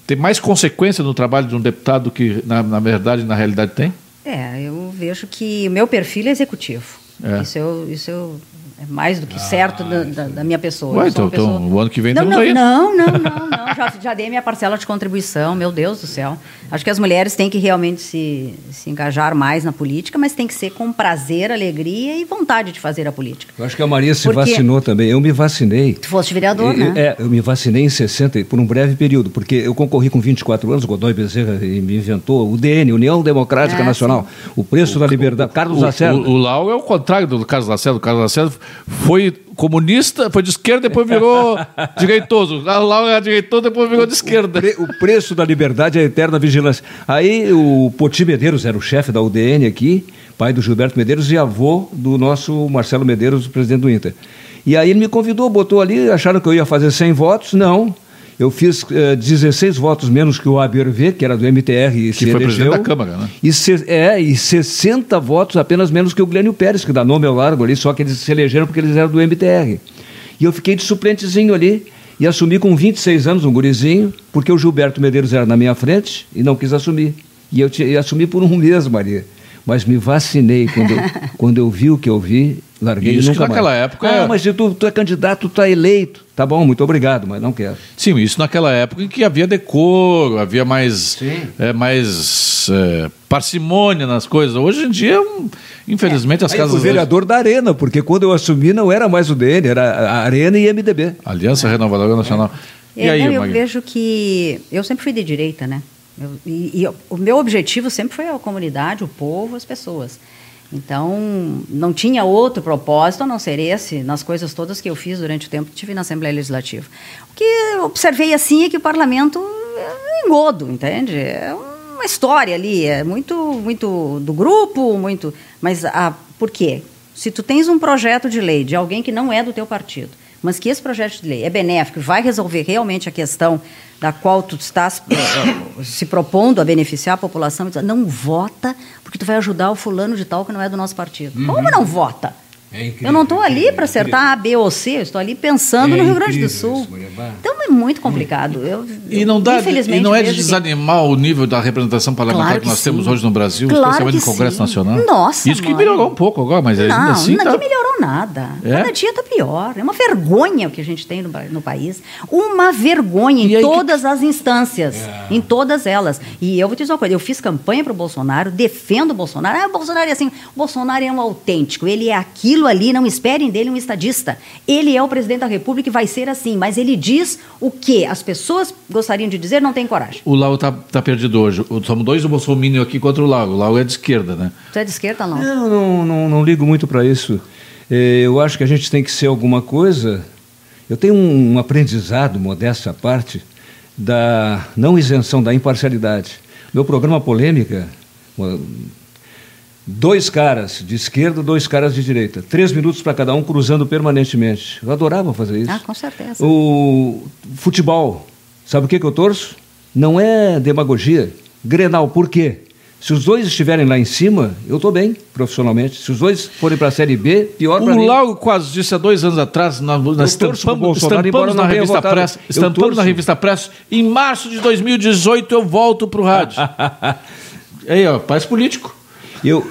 ter mais consequência no trabalho de um deputado do que, na, na verdade, na realidade tem? É, eu vejo que o meu perfil é executivo. É. Isso, eu, isso eu, é mais do que certo da, da- da minha pessoa. Ué, sou então- uma então, o ano que vem não, não, não, não, não, não. Já, já dei minha parcela de contribuição, meu Deus do céu. Acho que as mulheres têm que realmente se, se engajar mais na política, mas tem que ser com prazer, alegria e vontade de fazer a política. Eu acho que a Maria se Porque- vacinou também. Eu me vacinei. Tu foste vereador, Eu- né? É, eu me vacinei em 60 por um breve período, porque eu concorri com 24 anos, Godoy Bezerra me inventou o DN, União Democrática É, Nacional, o preço da liberdade. Carlos O, Lacerda. o, o Lau é o contrário do Carlos Lacerda. O Carlos Lacerda foi comunista, foi de esquerda, depois virou direitoso. O Lau era direitoso, depois virou de esquerda. Pre- O preço da liberdade é a eterna vigilância. Aí o Poti Medeiros era o chefe da UDN aqui, pai do Gilberto Medeiros e avô do nosso Marcelo Medeiros, presidente do Inter. E aí ele me convidou, botou ali, acharam que eu ia fazer 100 votos, não. Eu fiz eh, 16 votos menos que o ABRV, que era do MTR e Que se foi elegeu. presidente da Câmara, né? E, se- é, e 60 votos apenas menos que o Glênio Pérez, que dá nome ao largo ali, só que eles se elegeram porque eles eram do MTR. E eu fiquei de suplentezinho ali e assumi com 26 anos, um gurizinho, porque o Gilberto Medeiros era na minha frente e não quis assumir. E eu ti- e assumi por um mês, Maria. Mas me vacinei quando, eu- quando eu vi o que eu vi, larguei Isso nunca naquela mais. época Ah, é- mas se tu, tu é candidato, tu é eleito. Tá bom, muito obrigado, mas não quero. Sim, isso naquela época em que havia decoro, havia mais, é, mais é, parcimônia nas coisas. Hoje em dia, hum, infelizmente, as Aí eu casas. fui vereador da Arena, porque quando eu assumi não era mais o DN, era a Arena e MDB. Aliança Renovadora Nacional. E É, aí, não, eu Magui? vejo que eu sempre fui de direita, né? Eu- e, e o meu objetivo sempre foi a comunidade, o povo, as pessoas. Então, não tinha outro propósito a não ser esse, nas coisas todas que eu fiz durante o tempo que tive na Assembleia Legislativa. O que eu observei assim é que o parlamento é engodo, entende? É uma história ali, é muito, muito do grupo, muito. Mas a, por quê? Se tu tens um projeto de lei de alguém que não é do teu partido, mas que esse projeto de lei é benéfico e vai resolver realmente a questão da qual tu estás eh, se propondo a beneficiar a população, não vota porque tu vai ajudar o fulano de tal que não é do nosso partido. Uhum. Como não vota? É incrível, eu não estou ali para acertar A, B ou C, eu estou ali pensando é no Rio Grande do Sul. Isso, então é muito complicado. Eu, e não, dá, e não é de desanimar que... o nível da representação parlamentar claro que, que, nós sim. temos hoje no Brasil, claro especialmente no Congresso sim. Nacional? Nossa, Isso que melhorou um pouco agora, mas não, ainda assim. Não, tá... que melhorou nada. É? Cada dia está pior. É uma vergonha o que a gente tem no, no país. Uma vergonha em todas as instâncias. É. Em todas elas. E eu vou te dizer uma coisa: eu fiz campanha para o Bolsonaro, defendo o Bolsonaro. Ah, o Bolsonaro é assim. O Bolsonaro é um autêntico. Ele é aquilo ali, não esperem dele um estadista. Ele é o presidente da República e vai ser assim, mas ele diz o que as pessoas gostariam de dizer, não tem coragem. O Lau está tá perdido hoje. Somos dois do Bolsonaro aqui contra o Lau. O Lau é de esquerda, né? Você é de esquerda, não? Eu não, não, não ligo muito para isso. É, eu acho que a gente tem que ser alguma coisa. Eu tenho um aprendizado, modesta parte, da não isenção, da imparcialidade. Meu programa Polêmica, Dois caras de esquerda, dois caras de direita. Três minutos para cada um, cruzando permanentemente. Eu adorava fazer isso. Ah, com certeza. O futebol. Sabe o que, que eu torço? Não é demagogia. Grenal, por quê? Se os dois estiverem lá em cima, eu estou bem profissionalmente. Se os dois forem para a Série B, pior para mim. O Lago quase disse há dois anos atrás, na, na estampamos, estampamos na revista Press, estampamos na revista Press, em março de 2018 eu volto para o rádio. Aí, ó, paz político. Eu,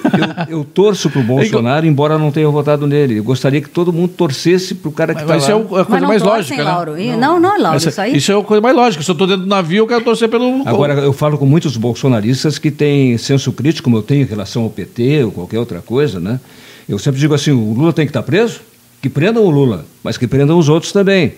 eu, eu torço para o Bolsonaro, embora não tenha votado nele. Eu gostaria que todo mundo torcesse para o cara que está lá. Isso é a coisa mais lógica, né? Lauro. Não, não, não Lauro, Essa, isso aí... Isso é a coisa mais lógica. Se eu estou dentro do navio, eu quero torcer pelo... Agora, eu falo com muitos bolsonaristas que têm senso crítico, como eu tenho em relação ao PT ou qualquer outra coisa, né? Eu sempre digo assim, o Lula tem que estar tá preso? Que prendam o Lula, mas que prendam os outros também.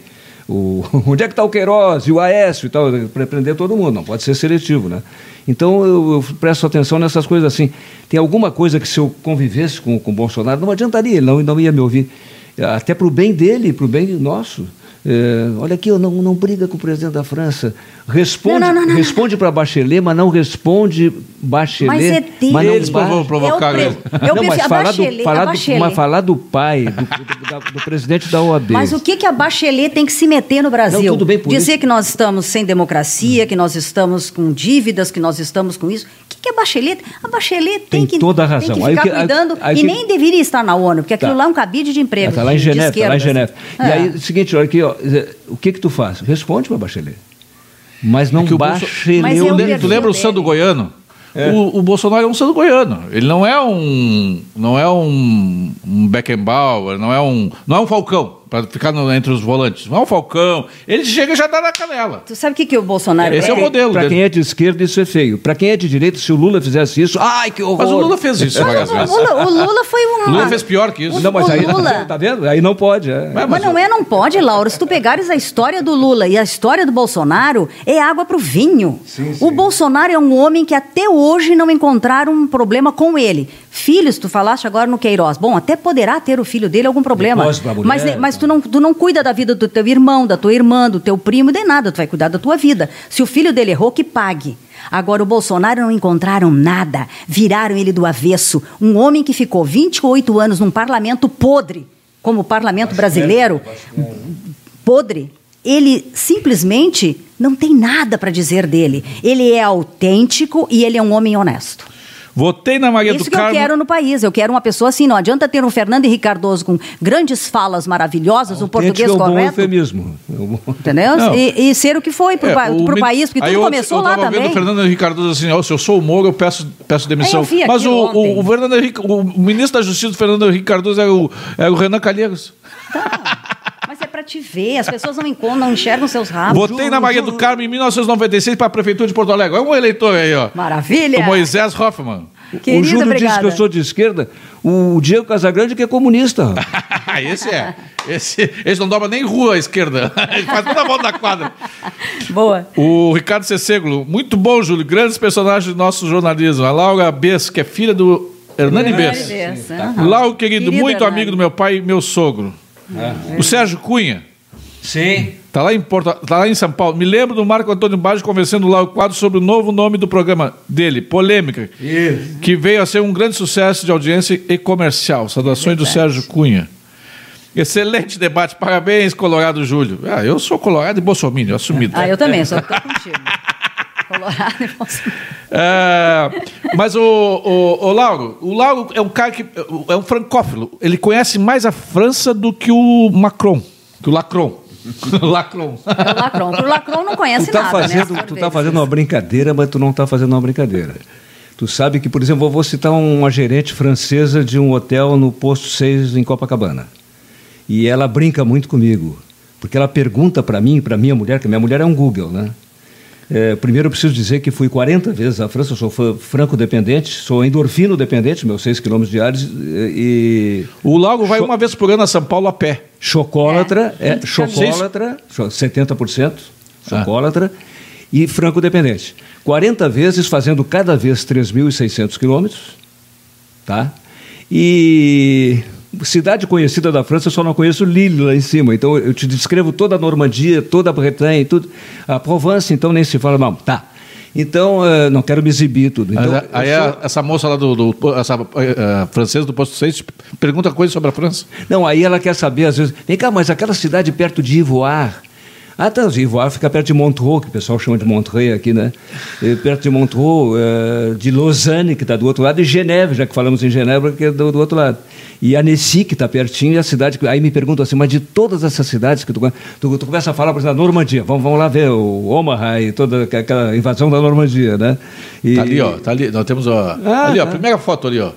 O, onde é que está o Queiroz e o Aécio e tal, para prender todo mundo, não pode ser seletivo, né? Então eu, eu, presto atenção nessas coisas assim. Tem alguma coisa que se eu convivesse com o Bolsonaro, não adiantaria, ele não, não ia me ouvir. Até para o bem dele, para o bem nosso. É, olha aqui, não, não briga com o presidente da França. Responde, não, não, não, responde para Bachelet, mas não responde Bachelet. Mas é dele. Mas eles vão provocar eu, eu não, mas falar, Bachelet, do, falar, do, mas falar do pai, do, do, do, presidente da OAB. Mas o que, que a Bachelet tem que se meter no Brasil? Não, tudo bem por Dizer isso. que nós estamos sem democracia, que nós estamos com dívidas, que nós estamos com isso. Que, a Bachelet... A Bachelet tem, tem que, toda a razão. Tem que ficar aí, cuidando aí, aí, e nem deveria estar na ONU, porque aquilo tá. lá é um cabide de emprego. Está lá em Geneve, está lá em Geneve. É. E aí, o seguinte, olha aqui, ó, o que que tu faz? Responde para a Bachelet. Mas não é baixe Bolso... Tu lembra o Sando Goiano? É. O, o, Bolsonaro é um Sando Goiano. Ele não é um, não é um, um Beckenbauer, não é um, não é um Falcão para ficar no, entre os volantes. Não o Falcão. Ele chega e já dá na canela. Tu sabe o que, que o Bolsonaro Esse é, é o modelo. Para quem é de esquerda, isso é feio. Para quem é de direita, se o Lula fizesse isso, ai, que horror. Mas o Lula fez isso várias vezes. O Lula, o Lula foi um. O Lula fez pior que isso. não, mas aí, Lula... tá vendo? Aí não pode. É. Mas, mas, não é, não pode, Laura. Se tu pegares a história do Lula e a história do Bolsonaro, é água pro vinho. Sim, sim. O Bolsonaro é um homem que até hoje não encontraram um problema com ele. Filhos, tu falaste agora no Queiroz. Bom, até poderá ter o filho dele algum problema. Mulher, mas, mas tu, não, tu não cuida da vida do teu irmão, da tua irmã, do teu primo, de nada. Tu vai cuidar da tua vida. Se o filho dele errou, que pague. Agora, o Bolsonaro não encontraram nada. Viraram ele do avesso. Um homem que ficou 28 anos num parlamento podre, como o parlamento brasileiro, podre. Ele simplesmente não tem nada para dizer dele. Ele é autêntico e ele é um homem honesto. Votei na Maria Isso do Carmo. Isso que eu quero no país. Eu quero uma pessoa assim. Não adianta ter um Fernando Henrique Cardoso com grandes falas maravilhosas, um português é um correto. Bom eufemismo. Entendeu? E, e, ser o que foi para é, o país, porque tudo eu, começou eu lá também. Eu vendo o Fernando Henrique Cardoso assim, oh, se eu sou o Moro, eu peço, peço demissão. Mas o, o, o, Fernando Henrique, o ministro da Justiça do Fernando Henrique Cardoso é o, é o Renan Calheiros. Tá. Para te ver, as pessoas não encontram, não enxergam seus rabos. Votei na Maria do Carmo em 1996 para a Prefeitura de Porto Alegre. É um eleitor aí, ó. Maravilha! O Moisés Hoffman. Querida, o Júlio obrigada. disse que eu sou de esquerda. O Diego Casagrande que é comunista. esse é. Esse, esse não dobra nem rua à esquerda. Ele faz toda a volta da quadra. Boa. O Ricardo Cesseglo. Muito bom, Júlio. Grandes personagens do nosso jornalismo. A Laura Bess, que é filha do Hernani Bess. Lauro, querido, Querido muito Hernani. amigo do meu pai e meu sogro. É. O Sérgio Cunha. Sim. Tá lá, em Porto, tá lá em São Paulo. Me lembro do Marco Antônio Baggio conversando lá o quadro sobre o novo nome do programa dele, Polêmica, Isso. que veio a ser um grande sucesso de audiência e comercial. Saudações do. Sérgio Cunha. Excelente debate. Parabéns, Colorado Júlio. Ah, eu sou Colorado e Bolsonaro, assumido. Ah, eu também, só tô contigo. Colorado Bolsonaro. É, mas o, o, o Lauro, o Lauro é um cara que é um francófilo. Ele conhece mais a França do que o Macron, que o Lacron. Lacron. É o Lacron. Pro Lacron não conhece Tu tá, nada, né? fazendo, as tu tá fazendo uma brincadeira, mas tu não tá fazendo uma brincadeira. Tu sabe que, por exemplo, eu vou citar uma gerente francesa de um hotel no posto 6 em Copacabana. E ela brinca muito comigo, porque ela pergunta para mim, para minha mulher, que minha mulher é um Google, né? É, primeiro eu preciso dizer que fui 40 vezes à França, eu sou franco-dependente, sou endorfino-dependente, meus 6 quilômetros diários, e O Lauro vai Cho- uma vez por ano a São Paulo a pé. chocólatra, É, é, chocólatra, cho- 70%, chocólatra, e franco-dependente. 40 vezes, fazendo cada vez 3.600 quilômetros, tá? E cidade conhecida da França, eu só não conheço Lille lá em cima. Então eu te descrevo toda a Normandia, toda a Bretanha, tudo. A Provence, então nem se fala mal. Tá. Então, eh, não quero me exibir tudo. Então, aí essa moça lá do, do essa eh, francesa do posto 6 pergunta coisas sobre a França. Não, aí ela quer saber, às vezes, vem cá, mas aquela cidade perto de Ivoire. Ah, tá, Ivoire fica perto de Montreux, que o pessoal chama de Montreux aqui, né? Eh, perto de Montreux, eh, de Lausanne, que está do outro lado, e Geneve, já que falamos em Genebra, que é do, do outro lado. E Annecy, que está pertinho, e a cidade. que- Aí me perguntam assim, mas de todas essas cidades que tu, tu, tu começa a falar, por exemplo, da Normandia, vamos, vamos lá ver o Omaha e toda aquela invasão da Normandia, né? E- Tá ali, ó. Tá ali. Nós temos, ó. Ah, ali, ó. tá. Primeira foto ali, ó.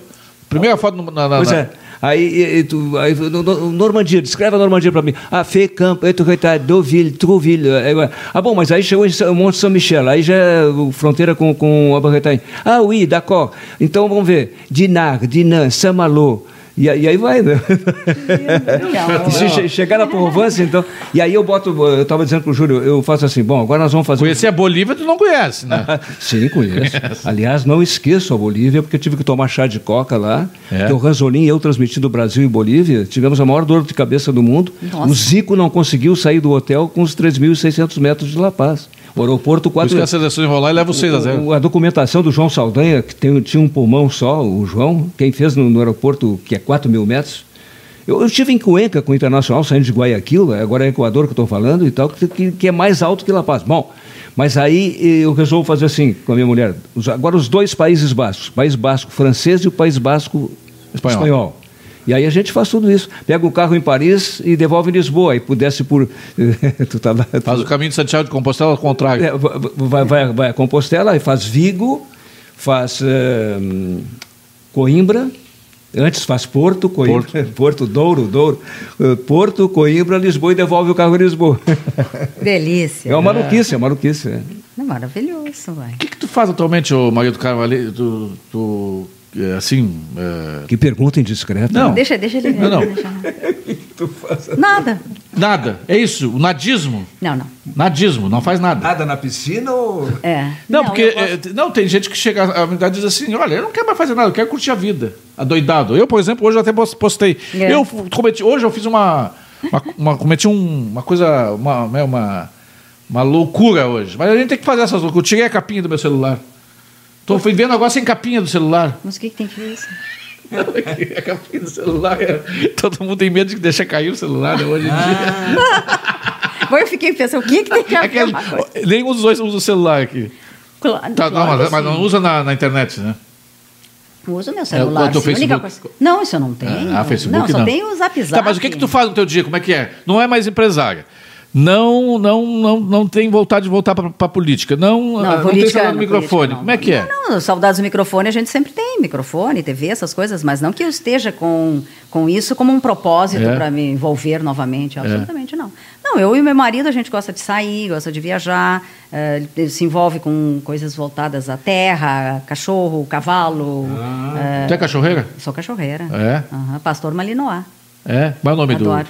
Primeira foto no- na. na- Pois na- é. Aí, tu, aí no- no- Normandia, descreve a Normandia para mim. Ah, Fé, Campo, Deauville, Trouville. é, é. Ah, bom, mas aí chegou em Monte Saint-Michel, aí já é fronteira com, com a Bretagne. Ah, oui, d'accord. Então vamos ver. Dinard, Dinan, Saint-Malo. E, aí- e aí vai, né? Se che- chegar na Provence, então. E aí eu boto, eu estava dizendo pro Júlio, eu faço assim, bom, agora nós vamos fazer. Conhecer a Bolívia, tu não conhece, né? Sim, conheço. Aliás, não esqueço a Bolívia, porque eu tive que tomar chá de coca lá. É? Que o Ranzolin e eu transmitindo do Brasil e Bolívia, tivemos a maior dor de cabeça do mundo. Nossa. O Zico não conseguiu sair do hotel com os 3.600 metros de La Paz. O aeroporto Por isso que a seleção enrolar e leva o 6 a 0 O- A documentação do João Saldanha, que tem- tinha um pulmão só, o João, quem fez no, no aeroporto, que é 4 mil metros. Eu, estive em Cuenca com o Internacional, saindo de Guayaquil, agora é Equador que eu estou falando e tal, que, que, é mais alto que La Paz. Bom, mas aí eu resolvo fazer assim com a minha mulher. Agora os dois Países Bascos, o País Basco francês e o País Basco Espanhol. espanhol. E aí a gente faz tudo isso. Pega o carro em Paris e devolve em Lisboa. E pudesse por... tu tá lá, Faz o caminho de Santiago de Compostela ao contrário. é, va- vai, vai, vai a Compostela e faz Vigo, faz eh, Coimbra, antes faz Porto, Coimbra, Porto, Douro, Douro, eh, Porto, Coimbra, Lisboa e devolve o carro em Lisboa. Delícia. É uma maluquice, é uma maluquice. é. É maravilhoso, vai. O que, que tu faz atualmente, ô Maria do Carmo? ali? Tu, tu, é, assim. é, Que pergunta indiscreta. Não. Deixa, deixa ele ver. Não, não. deixa- Nada. Nada. É isso, o nadismo. Não, não. Nadismo, não faz nada. Nada na piscina ou... É. Não, porque eu posso- é, não, tem gente que chega à idade e diz assim: olha, eu não quero mais fazer nada, eu quero curtir a vida. Adoidado. Eu, por exemplo, hoje eu até pos- postei. É. Eu cometi, hoje eu fiz uma. uma, uma- cometi um- uma coisa. Uma, né, uma, uma loucura hoje. Mas a gente tem que fazer essas loucuras. Eu tirei a capinha do meu celular. Tô fui vendo agora sem capinha do celular. Mas o que, que tem que ver isso? a capinha do celular. é- Todo mundo tem medo de deixar cair o celular né, hoje em Ah. dia. Bom, eu fiquei pensando, o que, que tem que Aquele- coisa? nenhum dos dois usa o celular aqui. Claro, Tá, não, claro mas, que mas não usa na, na internet, né? Uso meu celular. É, Facebook? coisa- Não, isso eu não tenho. Ah, Facebook não, só não. tenho o Zap Zap. Tá, mas o que que tu faz no teu dia? Como é que é? Não é mais empresária. Não, não, não, não tem vontade de voltar para a política. Não, ah, não tem política saudade do não, microfone. não. Como é que é? Não, não, saudades do microfone a gente sempre tem, microfone, TV, essas coisas, mas não que eu esteja com, com isso como um propósito É. para me envolver novamente, absolutamente não. Não, eu e meu marido a gente gosta de sair, gosta de viajar, ele se envolve com coisas voltadas à terra, cachorro, cavalo. eh, Tu é cachorreira? sou cachorreira. É? Pastor Malinois. É? Qual é o nome Adoro.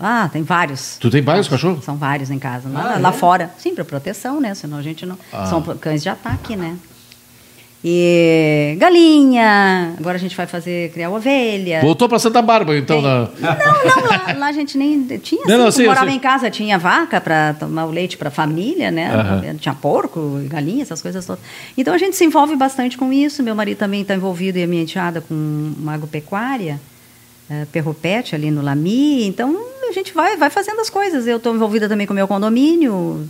Ah, tem vários. Tu tem vários cachorros? São vários em casa. Lá, Ah, lá é? fora. Sim, para proteção, né? Senão a gente não. Ah. São cães de ataque, né? E galinha, agora a gente vai fazer criar ovelha. Voltou para Santa Bárbara, então. Na... Não, não, lá, lá, a gente nem tinha. Não, assim, não, sim, morava sim. em casa, tinha vaca para tomar o leite para a família, né? Aham. Tinha porco, galinha, essas coisas todas. Então a gente se envolve bastante com isso. Meu marido também está envolvido e a minha enteada com uma agropecuária, eh, perropete ali no Lami. Então a gente vai, vai fazendo as coisas. Eu estou envolvida também com o meu condomínio.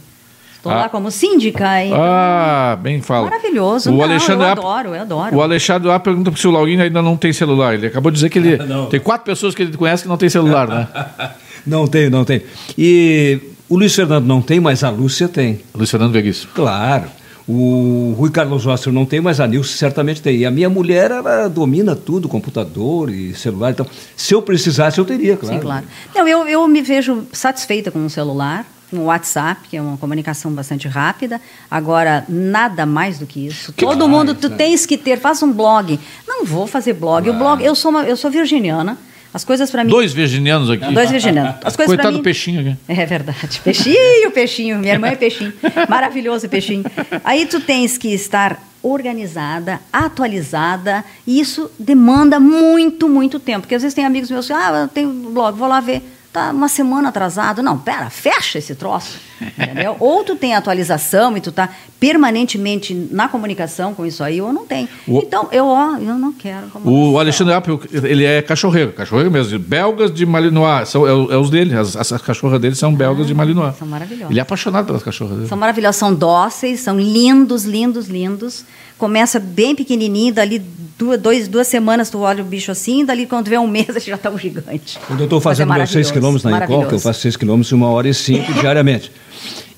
Estou Ah. lá como síndica. Então, Ah, bem fala. Maravilhoso. O Não, Alexandre eu A- adoro, eu adoro. O Alexandre A pergunta se o Laurinho ainda não tem celular. Ele acabou de dizer que ele. Não. Tem quatro pessoas que ele conhece que não tem celular, né? Não tem, não tem. E o Luiz Fernando não tem, mas a Lúcia tem. Luiz Fernando Veguíssimo. Claro. O Rui Carlos Osser não tem, mas a Nilce certamente tem. E a minha mulher, ela domina tudo, computador e celular. Então, se eu precisasse, eu teria, claro. Sim, claro. Não, eu, eu me vejo satisfeita com o celular, com o WhatsApp, que é uma comunicação bastante rápida. Agora, nada mais do que isso. Todo mais, mundo, tu né? tens que ter, faz um blog. Não vou fazer blog. O blog, eu sou, uma, eu sou virginiana. As coisas para mim. Dois virginianos aqui. Dois virginianos. As coisas Coitado mim- do peixinho aqui. É verdade. Peixinho, peixinho. Minha irmã é peixinho. Maravilhoso peixinho. Aí tu tens que estar organizada, atualizada, e isso demanda muito, muito tempo. Porque às vezes tem amigos meus que, ah, eu tenho blog, vou lá ver. Tá uma semana atrasado. Não, pera, fecha esse troço. Entendeu? ou tu tem atualização e tu tá permanentemente na comunicação com isso aí, ou não tem. O- Então, eu, ó, eu não quero. O. Alexandre Apio, ele é cachorreiro, cachorreiro mesmo. Belgas de Malinois. São, é, é os dele. As, as cachorras dele são belgas de Malinois. são maravilhosas. Ele é apaixonado pelas cachorras dele. São maravilhosos, são dóceis, são lindos, lindos, lindos. Começa bem pequenininho, dali duas, dois, duas semanas tu olha o bicho assim, dali quando vê um mês ele já está um gigante. Quando eu estou Mas fazendo é meus seis maravilhoso, quilômetros na Incol, que eu faço seis quilômetros em uma hora e cinco diariamente.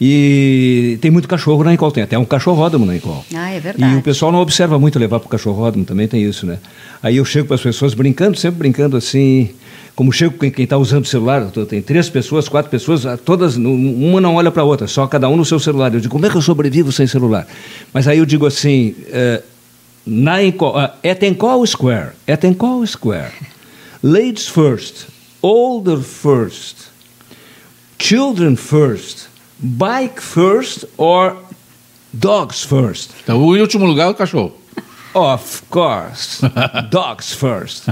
E tem muito cachorro na Incol, tem até um cachorródromo na Incol. Ah, é verdade. E o pessoal não observa muito levar para o cachorródromo, também tem isso, né? Aí eu chego para as pessoas brincando, sempre brincando assim, como chego com quem está usando o celular, tem três pessoas, quatro pessoas, ah, todas, uma não olha para a outra, só cada um no seu celular. Eu digo, como é que eu sobrevivo sem celular? Mas aí eu digo assim, eh, na Incol, ah, at Incol Square, at Incol Square, ladies first, older first, children first, bike first or dogs first? Então, o último lugar é o cachorro. Of course, dogs first.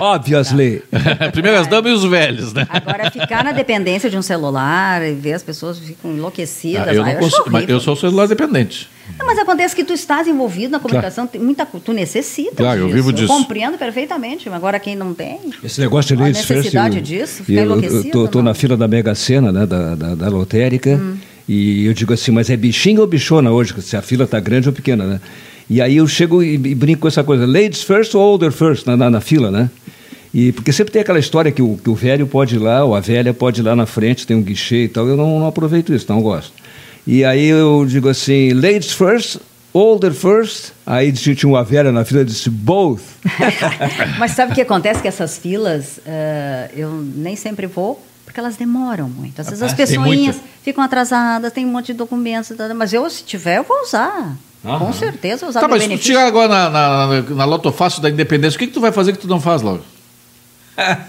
Obviously. Primeiras damas e os velhos, né? Agora, ficar na dependência de um celular e ver as pessoas ficam enlouquecidas. Ah, eu, ah, não consigo, mas eu sou celular dependente. Não, mas acontece que tu estás envolvido na comunicação, tem muita, tu necessitas Claro, eu disso. vivo disso. Eu compreendo perfeitamente, mas agora quem não tem... Esse negócio de first. necessidade eu- disso, ficar eu, eu enlouquecido, tô, tô não. na fila da Mega Sena, né, da, da, da lotérica, Hum. e eu digo assim, mas é bichinho ou bichona hoje? Se a fila tá grande ou pequena, né? E aí eu chego e, e brinco com essa coisa, ladies first ou older first, na, na, na fila, né? E porque sempre tem aquela história que o, que o velho pode ir lá, ou a velha pode ir lá na frente, tem um guichê e tal, eu não, não aproveito isso, não gosto. E aí eu digo assim, ladies first, older first, aí tinha uma velha na fila e disse, both. Mas sabe o que acontece? Que essas filas, eh, eu nem sempre vou, porque elas demoram muito. Às vezes as Ah, pessoinhas ficam atrasadas, tem um monte de documentos, mas eu, se tiver, eu vou usar. Aham. Com certeza, vou usar Tá, mas se tu benefício. chegar agora na, na, na, na Loto Fácil da Independência, o que, que tu vai fazer que tu não faz logo?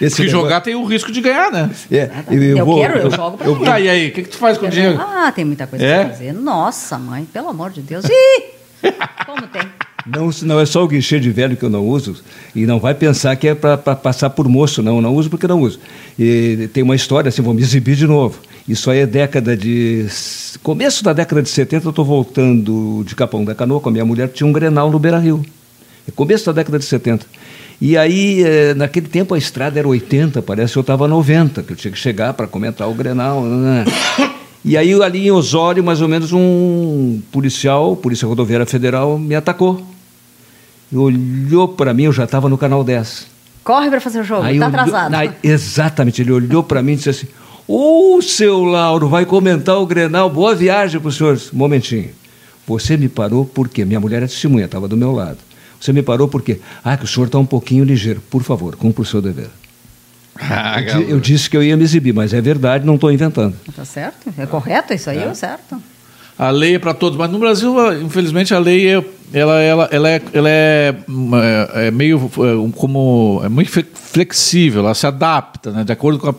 Esse Porque negócio- jogar tem o risco de ganhar, né? É, Eu quero, eu jogo pra eu-. Tá, e aí, o que, que tu faz com o dinheiro? Ah, tem muita coisa É? pra fazer. Nossa, mãe, pelo amor de Deus. Ih! Como tem? Não, não é só o guichê de velho que eu não uso, e não vai pensar que é para passar por moço, não. Eu não uso porque não uso. E tem uma história assim, vou me exibir de novo. Isso aí é década de. Começo da década de 70, eu estou voltando de Capão da Canoa com a minha mulher, tinha um grenal no Beira Rio. É começo da década de 70. E aí, eh, naquele tempo, a estrada era 80, parece que eu estava 90, que eu tinha que chegar para comentar o grenal. né? E aí, ali em Osório, mais ou menos, um policial, Polícia Rodoviária Federal, me atacou. E olhou para mim, eu já estava no canal 10. Corre pra fazer o jogo, tá olhou- atrasado. aí- exatamente, ele olhou para mim e disse assim: Ô, seu Lauro, vai comentar o Grenal, boa viagem para os senhores. Um momentinho. Você me parou porque minha mulher é testemunha, estava do meu lado. Você me parou porque, ah, que o senhor está um pouquinho ligeiro. Por favor, cumpra o seu dever. Ah, Eu, eu disse que eu ia me exibir, mas é verdade, não estou inventando. Tá certo? É correto isso aí? É, certo. A lei é para todos, mas no Brasil, ah, infelizmente, a lei é, ela, ela, ela é, ela é, hum, é- é meio é, como é muito fle- flexível, ela se adapta, né, de acordo com a-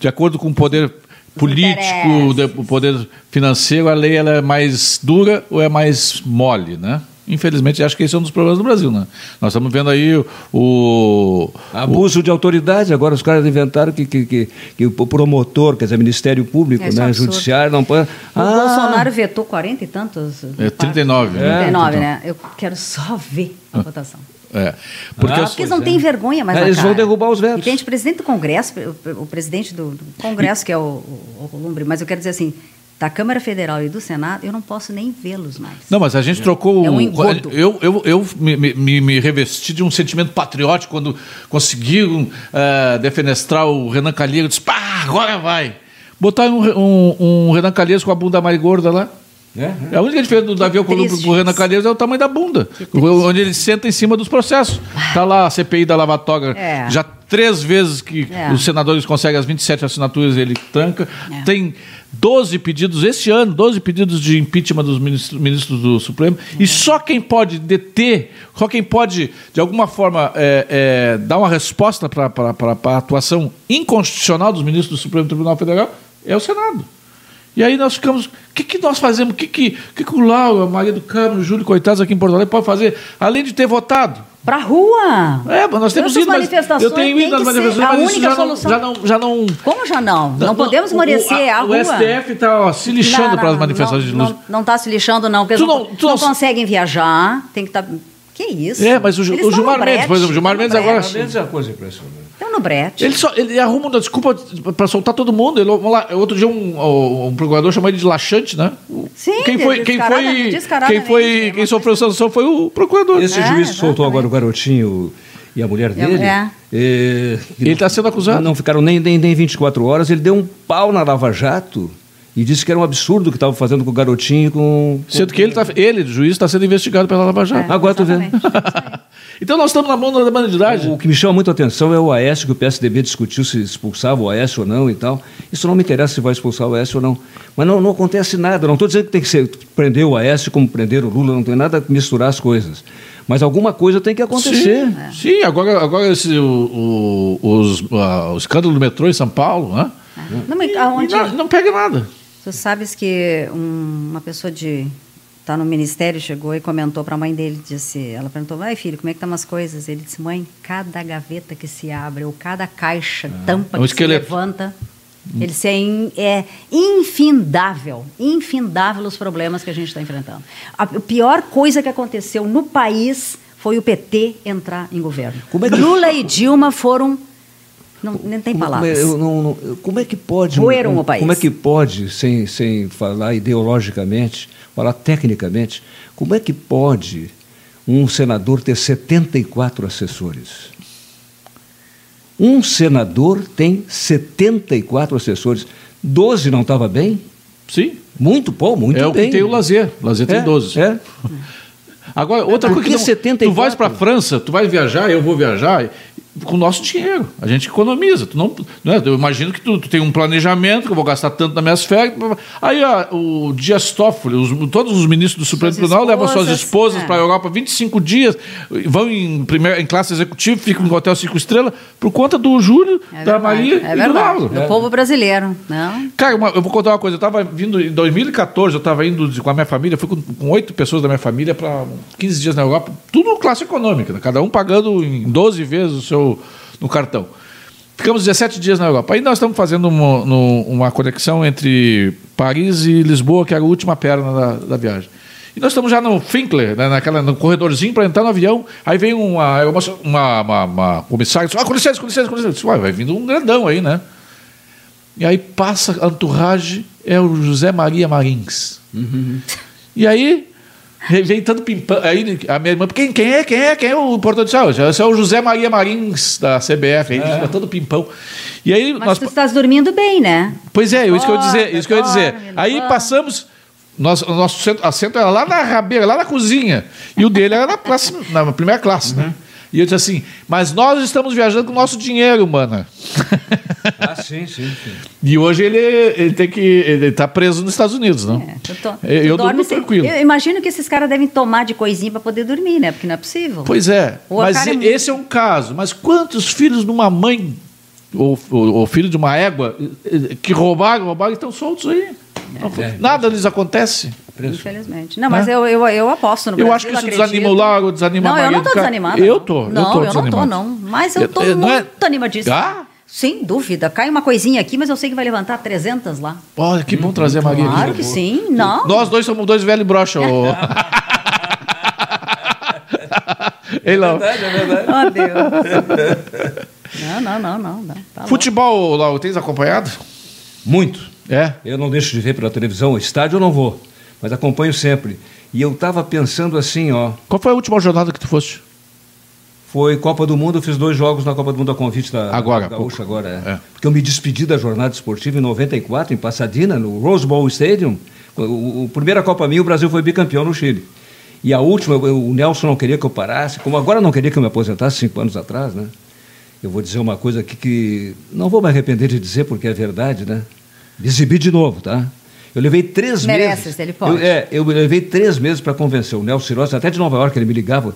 de acordo com o poder político, de- o poder financeiro, a lei ela é mais dura ou é mais mole, né? Infelizmente, acho que esse é um dos problemas do Brasil, né? Nós estamos vendo aí o... o- Abuso de autoridade, agora os caras inventaram que, que, que, que o promotor, quer dizer, Ministério Público, É, é né, absurdo. Judiciário, não pode. O Ah, Bolsonaro vetou 40 e tantos. É, 39, né? 39, Então. né? Eu quero só ver a votação. É, porque Ah, os- Porque eles não têm vergonha mais É, eles vão derrubar os vetos. E tem de presidente do Congresso, o, o presidente do, do Congresso, que é o, o, o Lumbre, mas eu quero dizer assim, da Câmara Federal e do Senado, eu não posso nem vê-los mais. Não, mas a gente trocou. É um o- engodo. eu eu, eu me, me, me revesti de um sentimento patriótico quando conseguiram eh, defenestrar o Renan Calheiros. Disse, pá, agora vai. Botaram um, um, um Renan Calheiros com a bunda mais gorda lá. É, É a única diferença do Davi Alcolumbre pro Renan. Calheiros é o tamanho da bunda. Onde ele senta em cima dos processos. Está lá a CPI da Lava Toga. É. Já três vezes que É. os senadores conseguem as 27 assinaturas ele tranca. É. Tem 12 pedidos este ano, 12 pedidos de impeachment dos ministros, ministros do Supremo. É. E só quem pode deter, só quem pode, de alguma forma, é, é, dar uma resposta para a atuação inconstitucional dos ministros do Supremo Tribunal Federal é o Senado. E aí nós ficamos. O que, que nós fazemos? O que, que, que, que o Maria do Carmo, o Júlio, coitados aqui em Porto Alegre, pode fazer, além de ter votado? Pra rua! É, mas nós temos Essas ido, mas manifestações eu tenho ido nas manifestações, a mas isso única já não, solução. já não, já não, Como já não? Não, podemos o- esmorecer a, a, o rua. STF está se lixando Não, para as não, manifestações de não, luz. Não está se lixando, não, porque Tu não, não- tu não não- conseguem viajar, tem que estar... Que isso? É, mas o o Gilmar Mendes, por exemplo, o Gilmar Mendes agora- brete. Talvez é uma coisa impressionante. No brete. Ele, só, ele arruma uma desculpa para soltar todo mundo. Ele, vamos lá, outro dia um, um, um procurador chamou ele de laxante, né? Sim, quem foi, quem foi, quem foi, é quem sofreu sanção foi o procurador. Esse É, juiz que soltou agora o garotinho e a mulher dele. É. Ele está sendo acusado. Não ficaram nem, nem, nem 24 horas. Ele deu um pau na Lava Jato e disse que era um absurdo o que estava fazendo com o garotinho. Com, com- Sendo que ele, tá, ele o juiz, está sendo investigado pela Lava Jato. É, Agora tô vendo. Então nós estamos na mão da bandidagem. O que me chama muito a atenção é o Aécio, que o PSDB discutiu se expulsava o Aécio ou não e tal. Isso não me interessa se vai expulsar o Aécio ou não. Mas não, não acontece nada. Não estou dizendo que tem que ser, prender o Aécio como prender o Lula, não tem nada a misturar as coisas. Mas alguma coisa tem que acontecer. Sim, sim, agora, agora esse, o, o, os, ah, o escândalo do metrô em São Paulo, né? Não, mas E aonde... não, não pega nada. Tu sabes que um- uma pessoa de tá no ministério chegou e comentou para a mãe dele, disse, ela perguntou, vai filho, como é que estão as coisas? Ele disse, mãe, cada gaveta que se abre ou cada caixa, tampa é que se levanta, ele disse, é, in- é infindável, infindável os problemas que a gente está enfrentando. A pior coisa que aconteceu no país foi o PT entrar em governo. É Lula e Dilma foram, não, nem tem Como- palavras. Como é, eu não- não- como é que pode. Roeram um- o país. Como é que pode, sem, sem falar ideologicamente, falar tecnicamente, como é que pode um senador ter 74 assessores? Um senador tem 74 assessores. 12 não estava bem? Sim. Muito bom, muito é o bem. que tem o lazer. O lazer tem É, 12. É. Agora, outra Por coisa que que não, 74? tu vais para a França, tu vai viajar, eu vou viajar com o nosso dinheiro. A gente economiza. Tu não, né? Eu imagino que tu, tu tem um planejamento, que eu vou gastar tanto nas minhas férias. Aí ó, o Dias Toffoli, os- todos os ministros do Supremo Tribunal levam suas esposas, é. para a Europa 25 dias, vão em, primeira, em classe executiva, ficam no hotel cinco estrelas, por conta do Júlio, É da verdade, Maria é e do. Lauro. Do povo brasileiro, não? Cara, uma- eu vou contar uma coisa. Eu estava vindo em 2014, eu estava indo com a minha família, fui com com oito pessoas da minha família para 15 dias na Europa, tudo classe econômica, né? cada um pagando em 12 vezes o seu no cartão. Ficamos 17 dias na Europa. Aí nós estamos fazendo uma, no- uma conexão entre Paris e Lisboa, que era a última perna da, da viagem. E nós estamos já no Finkler, né, naquela, no corredorzinho para entrar no avião. Aí vem uma, uma, uma, uma, uma comissária e diz: ah, com licença, com licença, com licença. Disse, "Uai, vai vindo um grandão aí, né? E aí passa a entourage, é o José Maria Marins. E aí vem tanto pimpão. Aí a minha irmã, quem, quem é? Quem é? Quem é o portador de sal? Esse é o José Maria Marins da CBF. Aí fica todo pimpão. E aí Mas nós. tu estás dormindo bem, né? Pois é, isso que eu ia dizer. Isso que eu ia dizer. Aí passamos. Nosso, o nosso centro, assento era lá na rabeira, lá na cozinha. E o dele era na, classe, na primeira classe, né? E eu disse assim, mas nós estamos viajando com o nosso dinheiro, mana. Ah, sim, sim, sim. E hoje ele, ele tem que. Ele está preso nos Estados Unidos, não? É, tu to- Eu- tu eu dorme tranquilo. Eu imagino que esses caras devem tomar de coisinha para poder dormir, né? Porque não é possível. Pois é. O mas é muito- esse é um caso. Mas quantos filhos de uma mãe ou, ou- ou filho de uma égua, eh, que roubaram, roubaram e estão soltos aí. Não É. nada lhes acontece. Infelizmente. Não, mas eu, eu, eu aposto no Eu Brasil. acho que isso acredito. desanima o Lago, desanima Não, a eu Maria não do estou Carmo. desanimada. Eu não. eu Não, tô eu não estou, não. Mas eu estou Eu- eu- não é- muito animadíssima. Ah? Sem dúvida. Cai uma coisinha aqui, mas eu sei que vai levantar 300 lá. Olha, que bom trazer a Maria aqui. Claro que sim. Não. Nós dois somos dois velhos brocha. ô. Ei, Lau. Verdade, é verdade. Oh, Deus. não, não, não, não. não. Tá Futebol, Lau, tens acompanhado? Muito. É? Eu não deixo de ver pela televisão, estádio eu não vou, mas acompanho sempre. E eu estava pensando assim, ó, Qual foi a última jornada que tu foste? foi Copa do Mundo, eu fiz dois jogos na Copa do Mundo a convite da Agora, Gaúcha pouco. agora, é. É. Porque eu me despedi da jornada esportiva em 94, em Pasadena, no Rose Bowl Stadium. O, o primeira Copa minha, o Brasil foi bicampeão no Chile. E a última, eu- o Nelson não queria que eu parasse, como agora não queria que eu me aposentasse cinco anos atrás, né? Eu vou dizer uma coisa aqui que não vou me arrepender de dizer, porque é verdade, né? Exibi de novo, tá? Eu levei três Merece, meses. ele pode. Eu, é, eu levei três meses para convencer o Nelson Cirossi, até de Nova York, ele me ligava.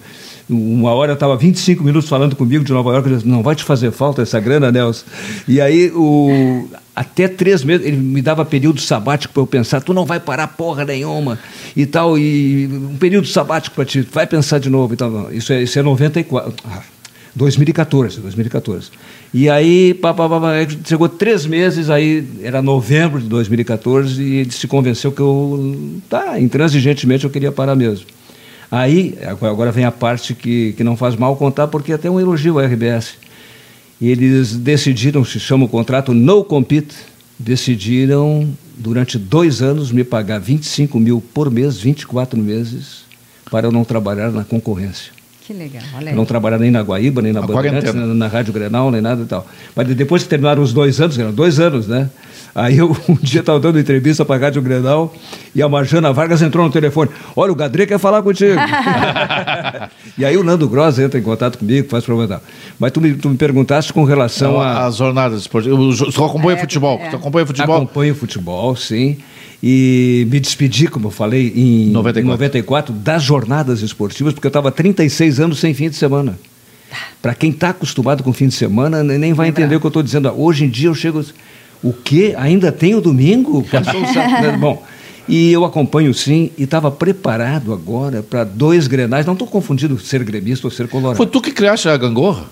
Uma hora eu estava 25 minutos falando comigo de Nova York, ele disse, não vai te fazer falta essa grana, Nelson. E aí, o, até três meses, ele me dava período sabático para eu pensar, tu não vai parar porra nenhuma e tal, e um período sabático para ti, vai pensar de novo e tal. Isso é, isso é 94. Ah, 2014, 2014. E aí, pá, pá, pá, chegou três meses, aí era novembro de 2014, e ele se convenceu que eu, tá, intransigentemente eu queria parar mesmo. Aí, agora vem a parte que, que não faz mal contar, porque até um elogio ao RBS. Eles decidiram, se chama o contrato No Compete, decidiram, durante dois anos, me pagar 25 mil por mês, 24 meses, para eu não trabalhar na concorrência. Que legal. Olha Eu aí. não trabalhar nem na Guaíba, nem na A Bandeirantes, nem na Rádio Grenal, nem nada e tal. Mas depois que terminaram os dois anos, eram dois anos, né? Aí eu um dia estava dando entrevista para a Rádio Grenal e a Marjana Vargas entrou no telefone. Olha, o Gadré quer falar contigo. e aí o Nando Gross entra em contato comigo, faz problema. Mas tu me, tu me perguntaste com relação São a... as jornadas esportivas. Tu acompanha É, futebol? é. Tu acompanha futebol? Acompanho futebol, sim. E me despedi, como eu falei, em 94. em 94 das jornadas esportivas, porque eu estava 36 anos sem fim de semana. Para quem está acostumado com fim de semana, ne- nem vai entender o que eu estou dizendo. Hoje em dia eu chego. O quê? Ainda tem o domingo? Passou o sábado, né? Bom, e eu acompanho sim, e estava preparado agora para dois grenais. Não estou confundindo ser gremista ou ser colorado. Foi tu que criaste a gangorra?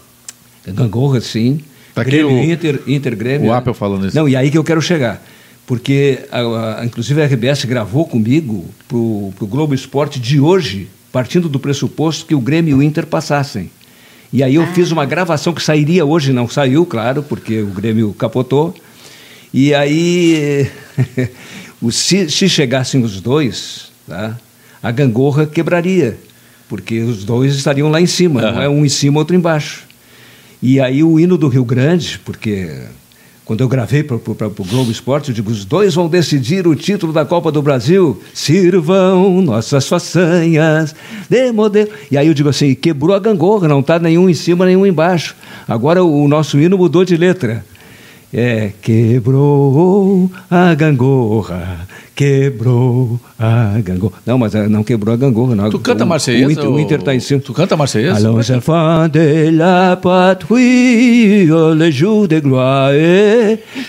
Gangorra, sim. Tá Grêmio, o- Inter, Inter, Grêmio. o? Apple falando isso. Não, e aí que eu quero chegar. Porque, a- a- inclusive, a RBS gravou comigo para o Globo Esporte de hoje, partindo do pressuposto que o Grêmio e o Inter passassem. E aí eu fiz uma gravação que sairia hoje, não saiu, claro, porque o Grêmio capotou. E aí, se, se chegassem os dois, tá, a gangorra quebraria, porque os dois estariam lá em cima, não é um em cima, outro embaixo. E aí o hino do Rio Grande, porque quando eu gravei para o Globo Esporte, eu digo, os dois vão decidir o título da Copa do Brasil. Sirvam nossas façanhas de modelo. E aí eu digo assim, quebrou a gangorra, não está nenhum em cima, nenhum embaixo. Agora o nosso hino mudou de letra. É, quebrou a gangorra, quebrou a gangorra. Não, mas eh, não quebrou a gangorra, não. Tu canta Marseillesa? O Inter, o Inter tá em cima. Tu canta Marseillesa? Allons enfants de la patrie, le jour de gloire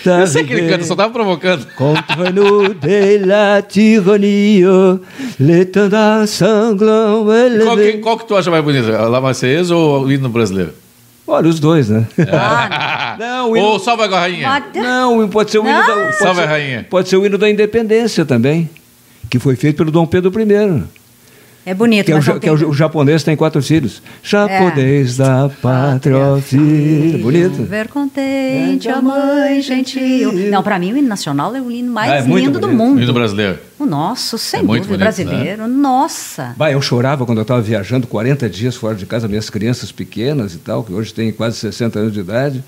Eu sei que ele canta, só tava provocando. Contre nous de la tyrannie, l'étendard sanglant Qual que, élevé. qual que tu acha mais bonito? A La Marseillaise ou o hino brasileiro? Olha, os dois, né? Ah, Não, o hino- Ou Salve a Rainha? Não, pode ser o hino Não. da... Pode Salve a ser- rainha. Pode ser o hino da independência também, que foi feito pelo Dom Pedro I. É bonito, Que é, o, que é o, o japonês tem quatro filhos. Japonês da pátria, filho. Bonito. Ver contente, a mãe gentil. Não, pra mim o hino nacional é o hino mais Ah, é lindo do bonito. O hino mundo. brasileiro. O nosso, sem É muito dúvida, bonito, né? brasileiro. Nossa. Bah, eu chorava quando eu estava viajando 40 dias fora de casa, minhas crianças pequenas e tal, que hoje têm quase 60 anos de idade.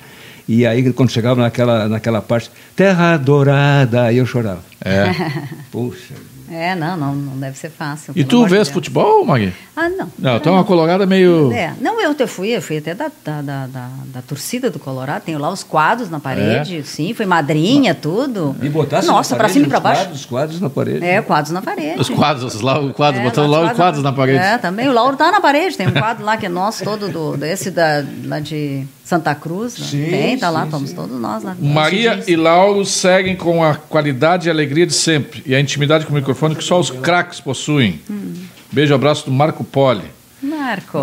E aí, quando chegava naquela, naquela parte, Terra Dourada, aí eu chorava. É. Puxa. É, não, não, não deve ser fácil. E tu de vês futebol, Magui? Ah, não. Não, tu é uma colorada meio. É, não, eu te fui, eu fui até da, da, da, da- da torcida do Colorado, tenho lá os quadros na parede, sim, fui madrinha, tudo. E botasse Nossa, na pra parede cima e pra os baixo. Quadros, quadros na parede. É, quadros na parede. Os quadros, lá, o quadro, É, botando lá lá os quadros na parede. É, também. O Lauro tá na parede. Tem um quadro lá que é nosso, todo do, desse da, lá de Santa Cruz, né? Sim, tem, tá lá, sim, estamos sim. todos nós lá. Maria e Lauro seguem com a qualidade e alegria de sempre e a intimidade com o microfone que só os craques possuem. Beijo, abraço do Marco Poli. Marco.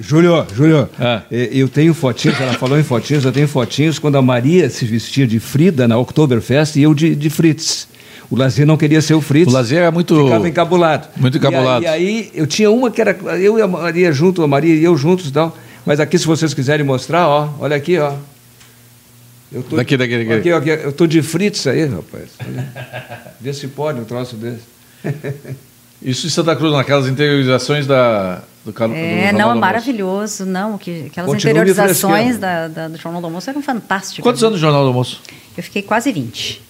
Júlio, Júlio, Ah. eh, eu tenho fotinhos, ela falou em fotinhos, eu tenho fotinhos quando a Maria se vestia de Frida na Oktoberfest e eu de, de Fritz. O Lazier não queria ser o Fritz. O Lazier é muito. Ficava encabulado. Muito encabulado. E, a- e aí eu tinha uma que era eu e a Maria junto, a Maria e eu juntos e tal. Mas aqui, se vocês quiserem mostrar, ó, olha aqui, ó. Eu tô, Daqui, daqui, daqui. Aqui, aqui, eu tô de Fritz aí, rapaz. Vê se pode um troço desse. Isso em Santa Cruz, naquelas interiorizações da, do canal. É, não, é maravilhoso, não, que, aquelas Continue interiorizações da, da- do Jornal do Almoço eram fantásticas. Quantos anos de Jornal do Almoço? Eu fiquei quase 20.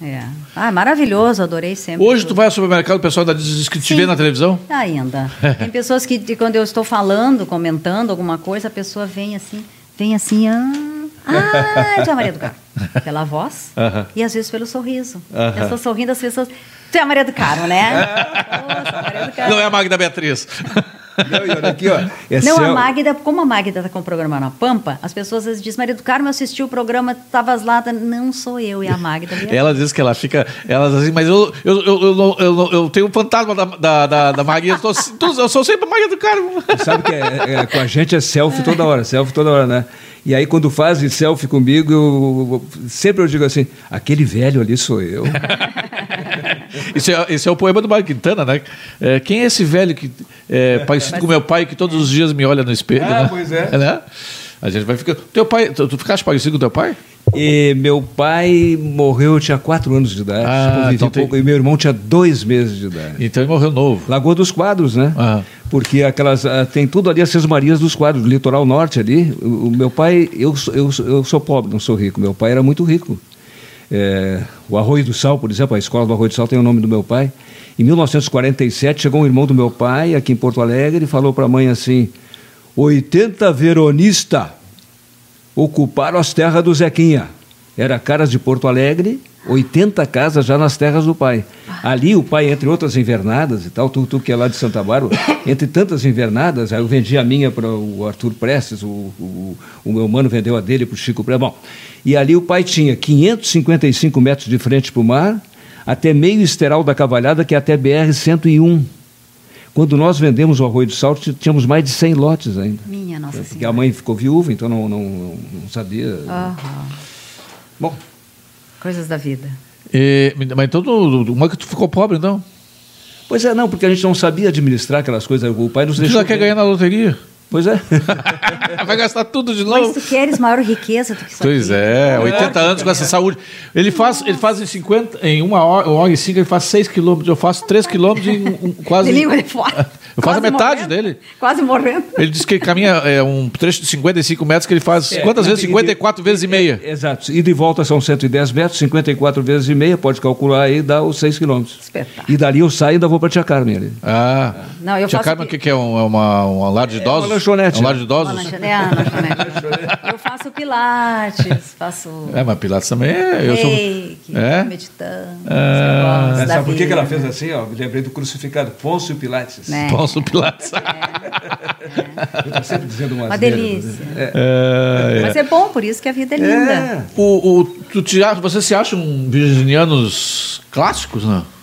É. Ah, maravilhoso, adorei sempre. Hoje tu vai ao supermercado, o pessoal ainda diz que te Sim. vê na televisão? Ainda. Tem pessoas que, quando eu estou falando, comentando alguma coisa, a pessoa vem assim, vem assim, ah, ah é a Maria do Carmo. Pela voz Aham. e às vezes pelo sorriso. Aham. Eu estou sorrindo, as pessoas, tu é a Maria do Carmo, né? Nossa, Maria do Carmo. Não é a Magda Beatriz. Não, e olha aqui, ó. É Não, a Magda, como a Magda está com o programa na Pampa, as pessoas às vezes dizem, Maria do Carmo, eu assisti o programa, estavas lá, não sou eu, é a Magda. Ela diz que ela fica. Ela diz assim, mas eu, eu, eu, eu, eu, eu tenho o fantasma da, da, da, da Maria. Eu, tô- eu sou sempre a Maria do Carmo. Sabe que é, é- com a gente é selfie toda hora, selfie toda hora, né? E aí quando fazem selfie comigo, eu, sempre eu digo assim, aquele velho ali sou eu. Isso é, esse é o poema do Mário Quintana, né? É, quem é esse velho que é parecido com meu pai que todos os dias me olha no espelho? Ah, né? pois é. Né? A gente vai ficando. Teu pai, tu, tu ficaste parecido com teu pai? E meu pai morreu, eu tinha quatro anos de idade, Ah, convivi então tem- pouco, e meu irmão tinha dois meses de idade. Então ele morreu novo. Lagoa dos Quadros, né? Ah. Porque aquelas ah, tem tudo ali as Seis Marias dos Quadros, litoral norte ali. O, o meu pai, eu, eu, eu sou pobre, não sou rico. Meu pai era muito rico. É, o Arroio do Sal, por exemplo, a escola do Arroio do Sal tem o nome do meu pai. Em 1947 chegou um irmão do meu pai aqui em Porto Alegre e falou para a mãe assim: 80 veronista ocuparam as terras do Zequinha. Era Caras de Porto Alegre, 80 casas já nas terras do pai. Ali o pai, entre outras invernadas e tal, tu, tu que é lá de Santa Bárbara, entre tantas invernadas, aí eu vendi a minha para o Arthur Prestes, o, o, o meu mano vendeu a dele para o Chico Prestes. Bom, e ali o pai tinha 555 metros de frente para o mar, até meio esteral da Cavalhada, que é até BR-101. Quando nós vendemos o Arroio do Salto, tínhamos mais de 100 lotes ainda. Minha Nossa Porque a Senhora. mãe ficou viúva, então não, não, não sabia. Aham. Bom, Coisas da vida. E, mas então, tu- como é que tu ficou pobre então? pois é, não, porque a gente não sabia administrar aquelas coisas. O pai nos Tu deixou. já quer ganhar na loteria? Pois é. Vai gastar tudo de Mas novo. tu queres maior riqueza do que isso Pois é, 80 anos com essa saúde. Ele faz, ele faz em 50, em uma hora, uma hora e cinco, ele faz 6 quilômetros. Eu faço 3 quilômetros em um- quase. De língua de fora. Eu faço a metade morrendo. dele. Quase morrendo. Ele diz que ele caminha é, um trecho de 55 metros que ele faz. quantas vezes? 54 vezes e meia. Exato. Ida e volta são 110 metros, 54 vezes e meia, pode calcular aí, dá os 6 quilômetros. Espetáculo. E dali eu saio e ainda vou para Tia Carmen ali. Ah. Não, eu Tia Carmen, o que- que, é? Um, é uma, um lar de idosos? lanchonete. É um lar de Uma idosos? lanchonete, é, uma lanchonete. Eu faço pilates, faço É, mas Pilates também é. Eu sou... reiki, É? meditando. Ah. da Sabe por que, ela fez assim? Ó? Me lembrei do crucificado Pôncio Pilates. Né? Posso Pilates. Eu estou sempre dizendo umas Uma delícia. né? É, é. Mas é bom, por isso que a vida é linda. É. O, o, tu te, você se acha um virginianos clássicos, não?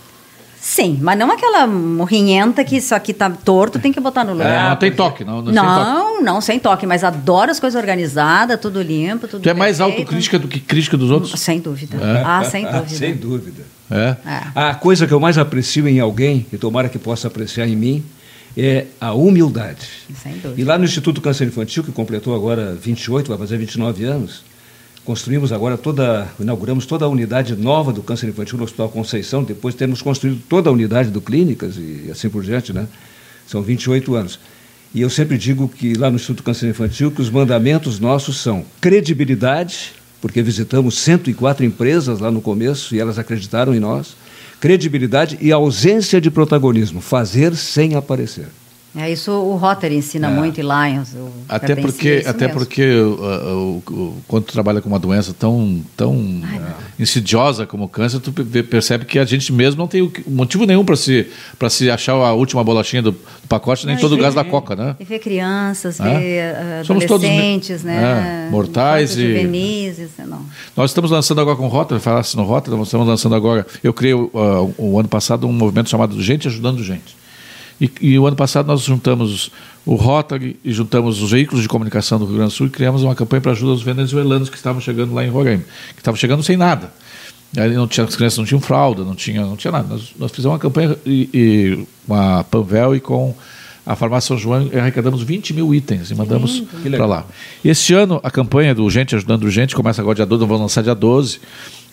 Sim, mas não aquela morrinhenta que isso aqui tá torto, tem que botar no É, lugar. não tem toque, não. não, sem toque. Não, não, sem toque, mas adoro as coisas organizadas, tudo limpo, tudo Tu é mais perfeito. autocrítica do que crítica dos outros? Sem dúvida. É? Ah, sem dúvida. sem dúvida. É. É. A coisa que eu mais aprecio em alguém, e tomara que possa apreciar em mim, é a humildade. Sem dúvida. E lá no Instituto Câncer Infantil, que completou agora 28, vai fazer 29 anos, construímos agora toda, inauguramos toda a unidade nova do câncer infantil no Hospital Conceição, depois temos construído toda a unidade do Clínicas e assim por diante, né? São 28 anos. E eu sempre digo que lá no Instituto Câncer Infantil que os mandamentos nossos são credibilidade, porque visitamos 104 empresas lá no começo e elas acreditaram em nós, credibilidade e ausência de protagonismo, fazer sem aparecer. É isso o Rotary ensina muito e Lions. o Até porque, é até mesmo. porque uh, uh, uh, quando tu trabalha com uma doença tão, tão uh, insidiosa como o câncer, tu pe- percebe que a gente mesmo não tem o motivo nenhum para se, se achar a última bolachinha do, do pacote, nem Não, todo o gás da coca, né? E ver crianças, É? ver todos adolescentes, me- né? é, mortais e- juvenis, isso não. Nós estamos lançando agora com o Rotary, falasse no Rotary, nós estamos lançando agora. Eu criei o ano passado um movimento chamado Gente Ajudando Gente. E, e o ano passado nós juntamos o Rotary e juntamos os veículos de comunicação do Rio Grande do Sul e criamos uma campanha para ajuda aos venezuelanos que estavam chegando lá em Roraima, que estavam chegando sem nada. Aí não tinha, as crianças não tinham fralda, não tinha, não tinha nada. Nós, nós fizemos uma campanha e, e com a Panvel e com a Farmácia São João arrecadamos 20 mil itens e mandamos para lá. Este ano, a campanha do Gente Ajudando Gente começa agora dia 12, nós vamos lançar dia 12,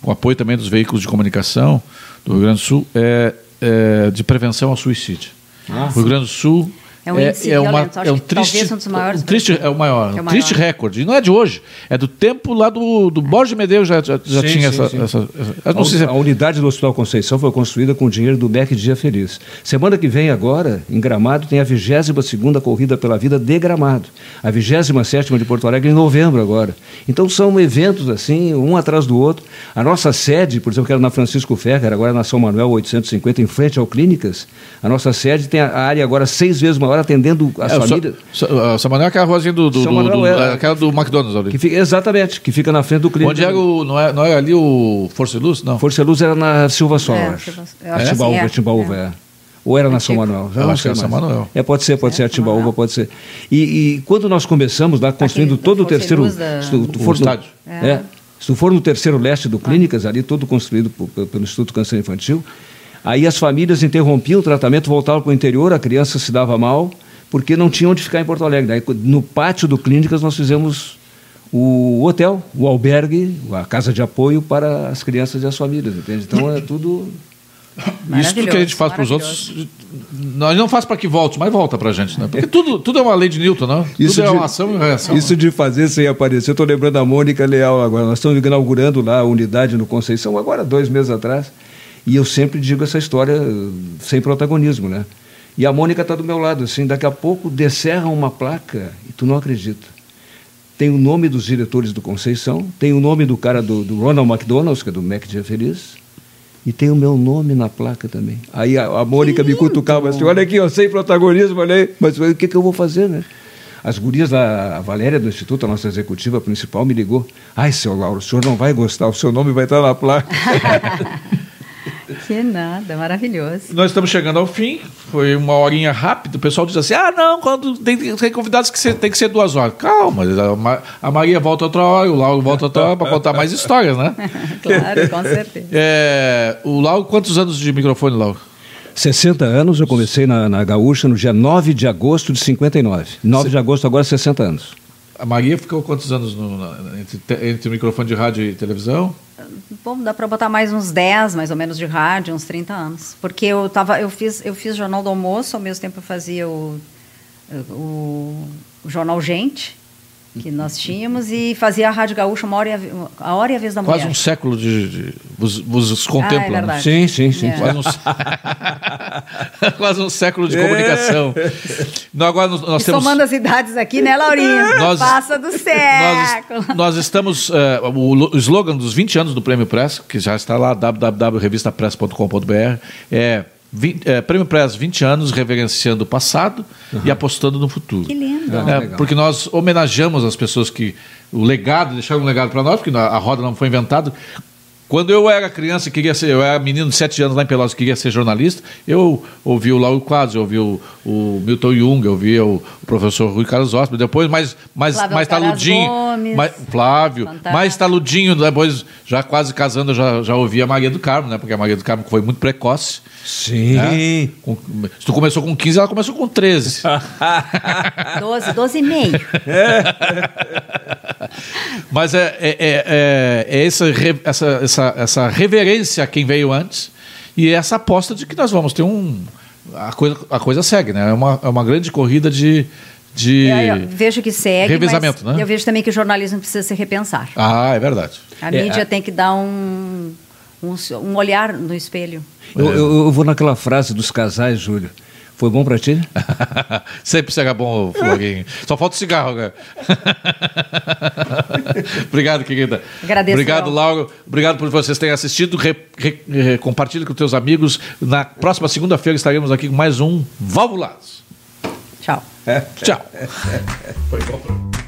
com apoio também dos veículos de comunicação do Rio Grande do Sul, é, é de prevenção ao suicídio. O Rio Grande do Sul É um índice violento, acho é um que talvez triste, um dos maiores um triste, é o maior, É o um triste maior. recorde. E não é de hoje, é do tempo lá do, do Borges Medeiros já, já, já Sim, tinha sim, essa, sim. essa, essa- A, se é- a unidade do Hospital Conceição foi construída com dinheiro do MEC Dia Feliz. Semana que vem, agora, em Gramado, tem a 22ª Corrida pela Vida de Gramado. A 27ª de Porto Alegre em novembro agora. Então são eventos assim, um atrás do outro. A nossa sede, por exemplo, que era na Francisco Ferrer, agora é na São Manuel 850, em frente ao Clínicas, a nossa sede tem a área agora seis vezes maior, atendendo as É, famílias. São- São- São Manuel é aquela ruazinha do, do, São do- Manuel do- é- aquela do McDonald's ali. Que fica, exatamente, que fica na frente do Clínicas. Onde era o. Não é, não é ali o Força e Luz? Não. Força e Luz era na Silva Sol, É, acho. Eu acho Timbaúva, é. Timbaúva, É. é. Ou era na São Antigo. Manuel? Já Eu acho que era São. Manuel. É, pode ser, pode É, ser a São Timbaúva, pode ser. E, e quando nós começamos lá, construindo Aqui, todo o terceiro... Da- tu O for no, estádio. é. É. se tu for no terceiro leste do Clínicas, ali todo construído pelo Instituto Câncer Infantil, aí as famílias interrompiam o tratamento, voltavam para o interior, a criança se dava mal, porque não tinha onde ficar em Porto Alegre. Daí, no pátio do Clínicas, nós fizemos o hotel, o albergue, a casa de apoio para as crianças e as famílias, entende? Então é tudo... Isso tudo que a gente faz para os outros, nós não faz para que volte, mas volta para a gente, né? Porque tudo, tudo é uma lei de Newton, né? Isso tudo é de- uma ação e uma reação. Isso de fazer sem aparecer. Eu estou lembrando da Mônica Leal agora. Nós estamos inaugurando lá a unidade no Conceição, agora dois meses atrás. E eu sempre digo essa história eh, sem protagonismo, né? E a Mônica está do meu lado, assim, daqui a pouco descerram uma placa e tu não acredita. Tem o nome dos diretores do Conceição, tem o nome do cara do, do Ronald McDonald's, que é do Mac Dia Feliz, e tem o meu nome na placa também. Aí a, a Mônica me cutucava assim, olha aqui, eu sem protagonismo, olha aí, mas o que, que eu vou fazer, né? As gurias, da, a Valéria do Instituto, a nossa executiva principal, me ligou. Ai, seu Lauro, o senhor não vai gostar, o seu nome vai estar na placa. Que nada, maravilhoso. Nós estamos chegando ao fim, foi uma horinha rápida. O pessoal diz assim: ah, não, quando tem, tem convidados que ser- tem que ser duas horas. Calma, a, Ma- a Maria volta outra hora, o Lauro volta outra hora para contar mais histórias, né? claro, com certeza. É, o Lauro, quantos anos de microfone, Lauro? 60 anos, eu comecei na, na Gaúcha no dia 9 de agosto de 59. 9 de agosto, agora 60 anos. A Maria ficou quantos anos no- na- entre, entre o microfone de rádio e televisão? Bom, dá para botar mais uns 10, mais ou menos, de rádio, uns 30 anos. Porque eu, tava, eu, fiz, eu fiz Jornal do Almoço, ao mesmo tempo eu fazia o, o, o Jornal Gente, que nós tínhamos, e fazia a Rádio Gaúcha uma hora e a, a, hora e a vez da Quase manhã. um século de. de vos, vos contempla. Ah, é né? Sim, sim, sim. É. Quase um, quase um século de comunicação. Não, agora nós, nós E temos. somando as idades aqui, né, Laurinha? Nós- Passa do século. Nós, nós estamos. eh, o, o slogan dos 20 anos do Prêmio Press, que já está lá, www.revistapress.com.br, é, vin- é Prêmio Press 20 anos reverenciando o passado e apostando no futuro. Que lindo. É, porque nós homenageamos as pessoas que. O legado, deixaram um legado para nós, porque a roda não foi inventada. Quando eu era criança, queria ser, eu era menino de 7 anos lá em Pelotas, queria ser jornalista, eu ouvi o Lauro Quadros, eu ouvi o, o Milton Jung, eu ouvi o, o professor Rui Carlos Osmo, depois mais, mais, Flávio mais Alcaraz taludinho, Gomes. mais, Flávio, Fantástico. mais taludinho, depois já quase casando, eu já, já ouvi a Maria do Carmo, né? Porque a Maria do Carmo foi muito precoce. Sim. né? Com- se tu começou com 15, ela começou com 13. 12, 12 e meio. Mas é, é, é, é- é essa, essa, essa, essa reverência a quem veio antes e essa aposta de que nós vamos ter um. A coisa, a coisa segue, né? É uma, é uma grande corrida de. de... Eu, eu vejo que segue, Revezamento, mas né? eu vejo também que o jornalismo precisa se repensar. Ah, é verdade. A É, mídia a- tem que dar um, um, um olhar no espelho. Eu, eu- eu vou naquela frase dos casais, Júlio. Foi bom para ti? Sempre será bom, Florinho. Só falta o cigarro, né? Obrigado, querida. Agradeço. Obrigado. Lauro. Obrigado por vocês terem assistido. Re, re, re, compartilhe com teus amigos. Na próxima segunda-feira estaremos aqui com mais um Valvulados. Tchau. Tchau. Foi bom.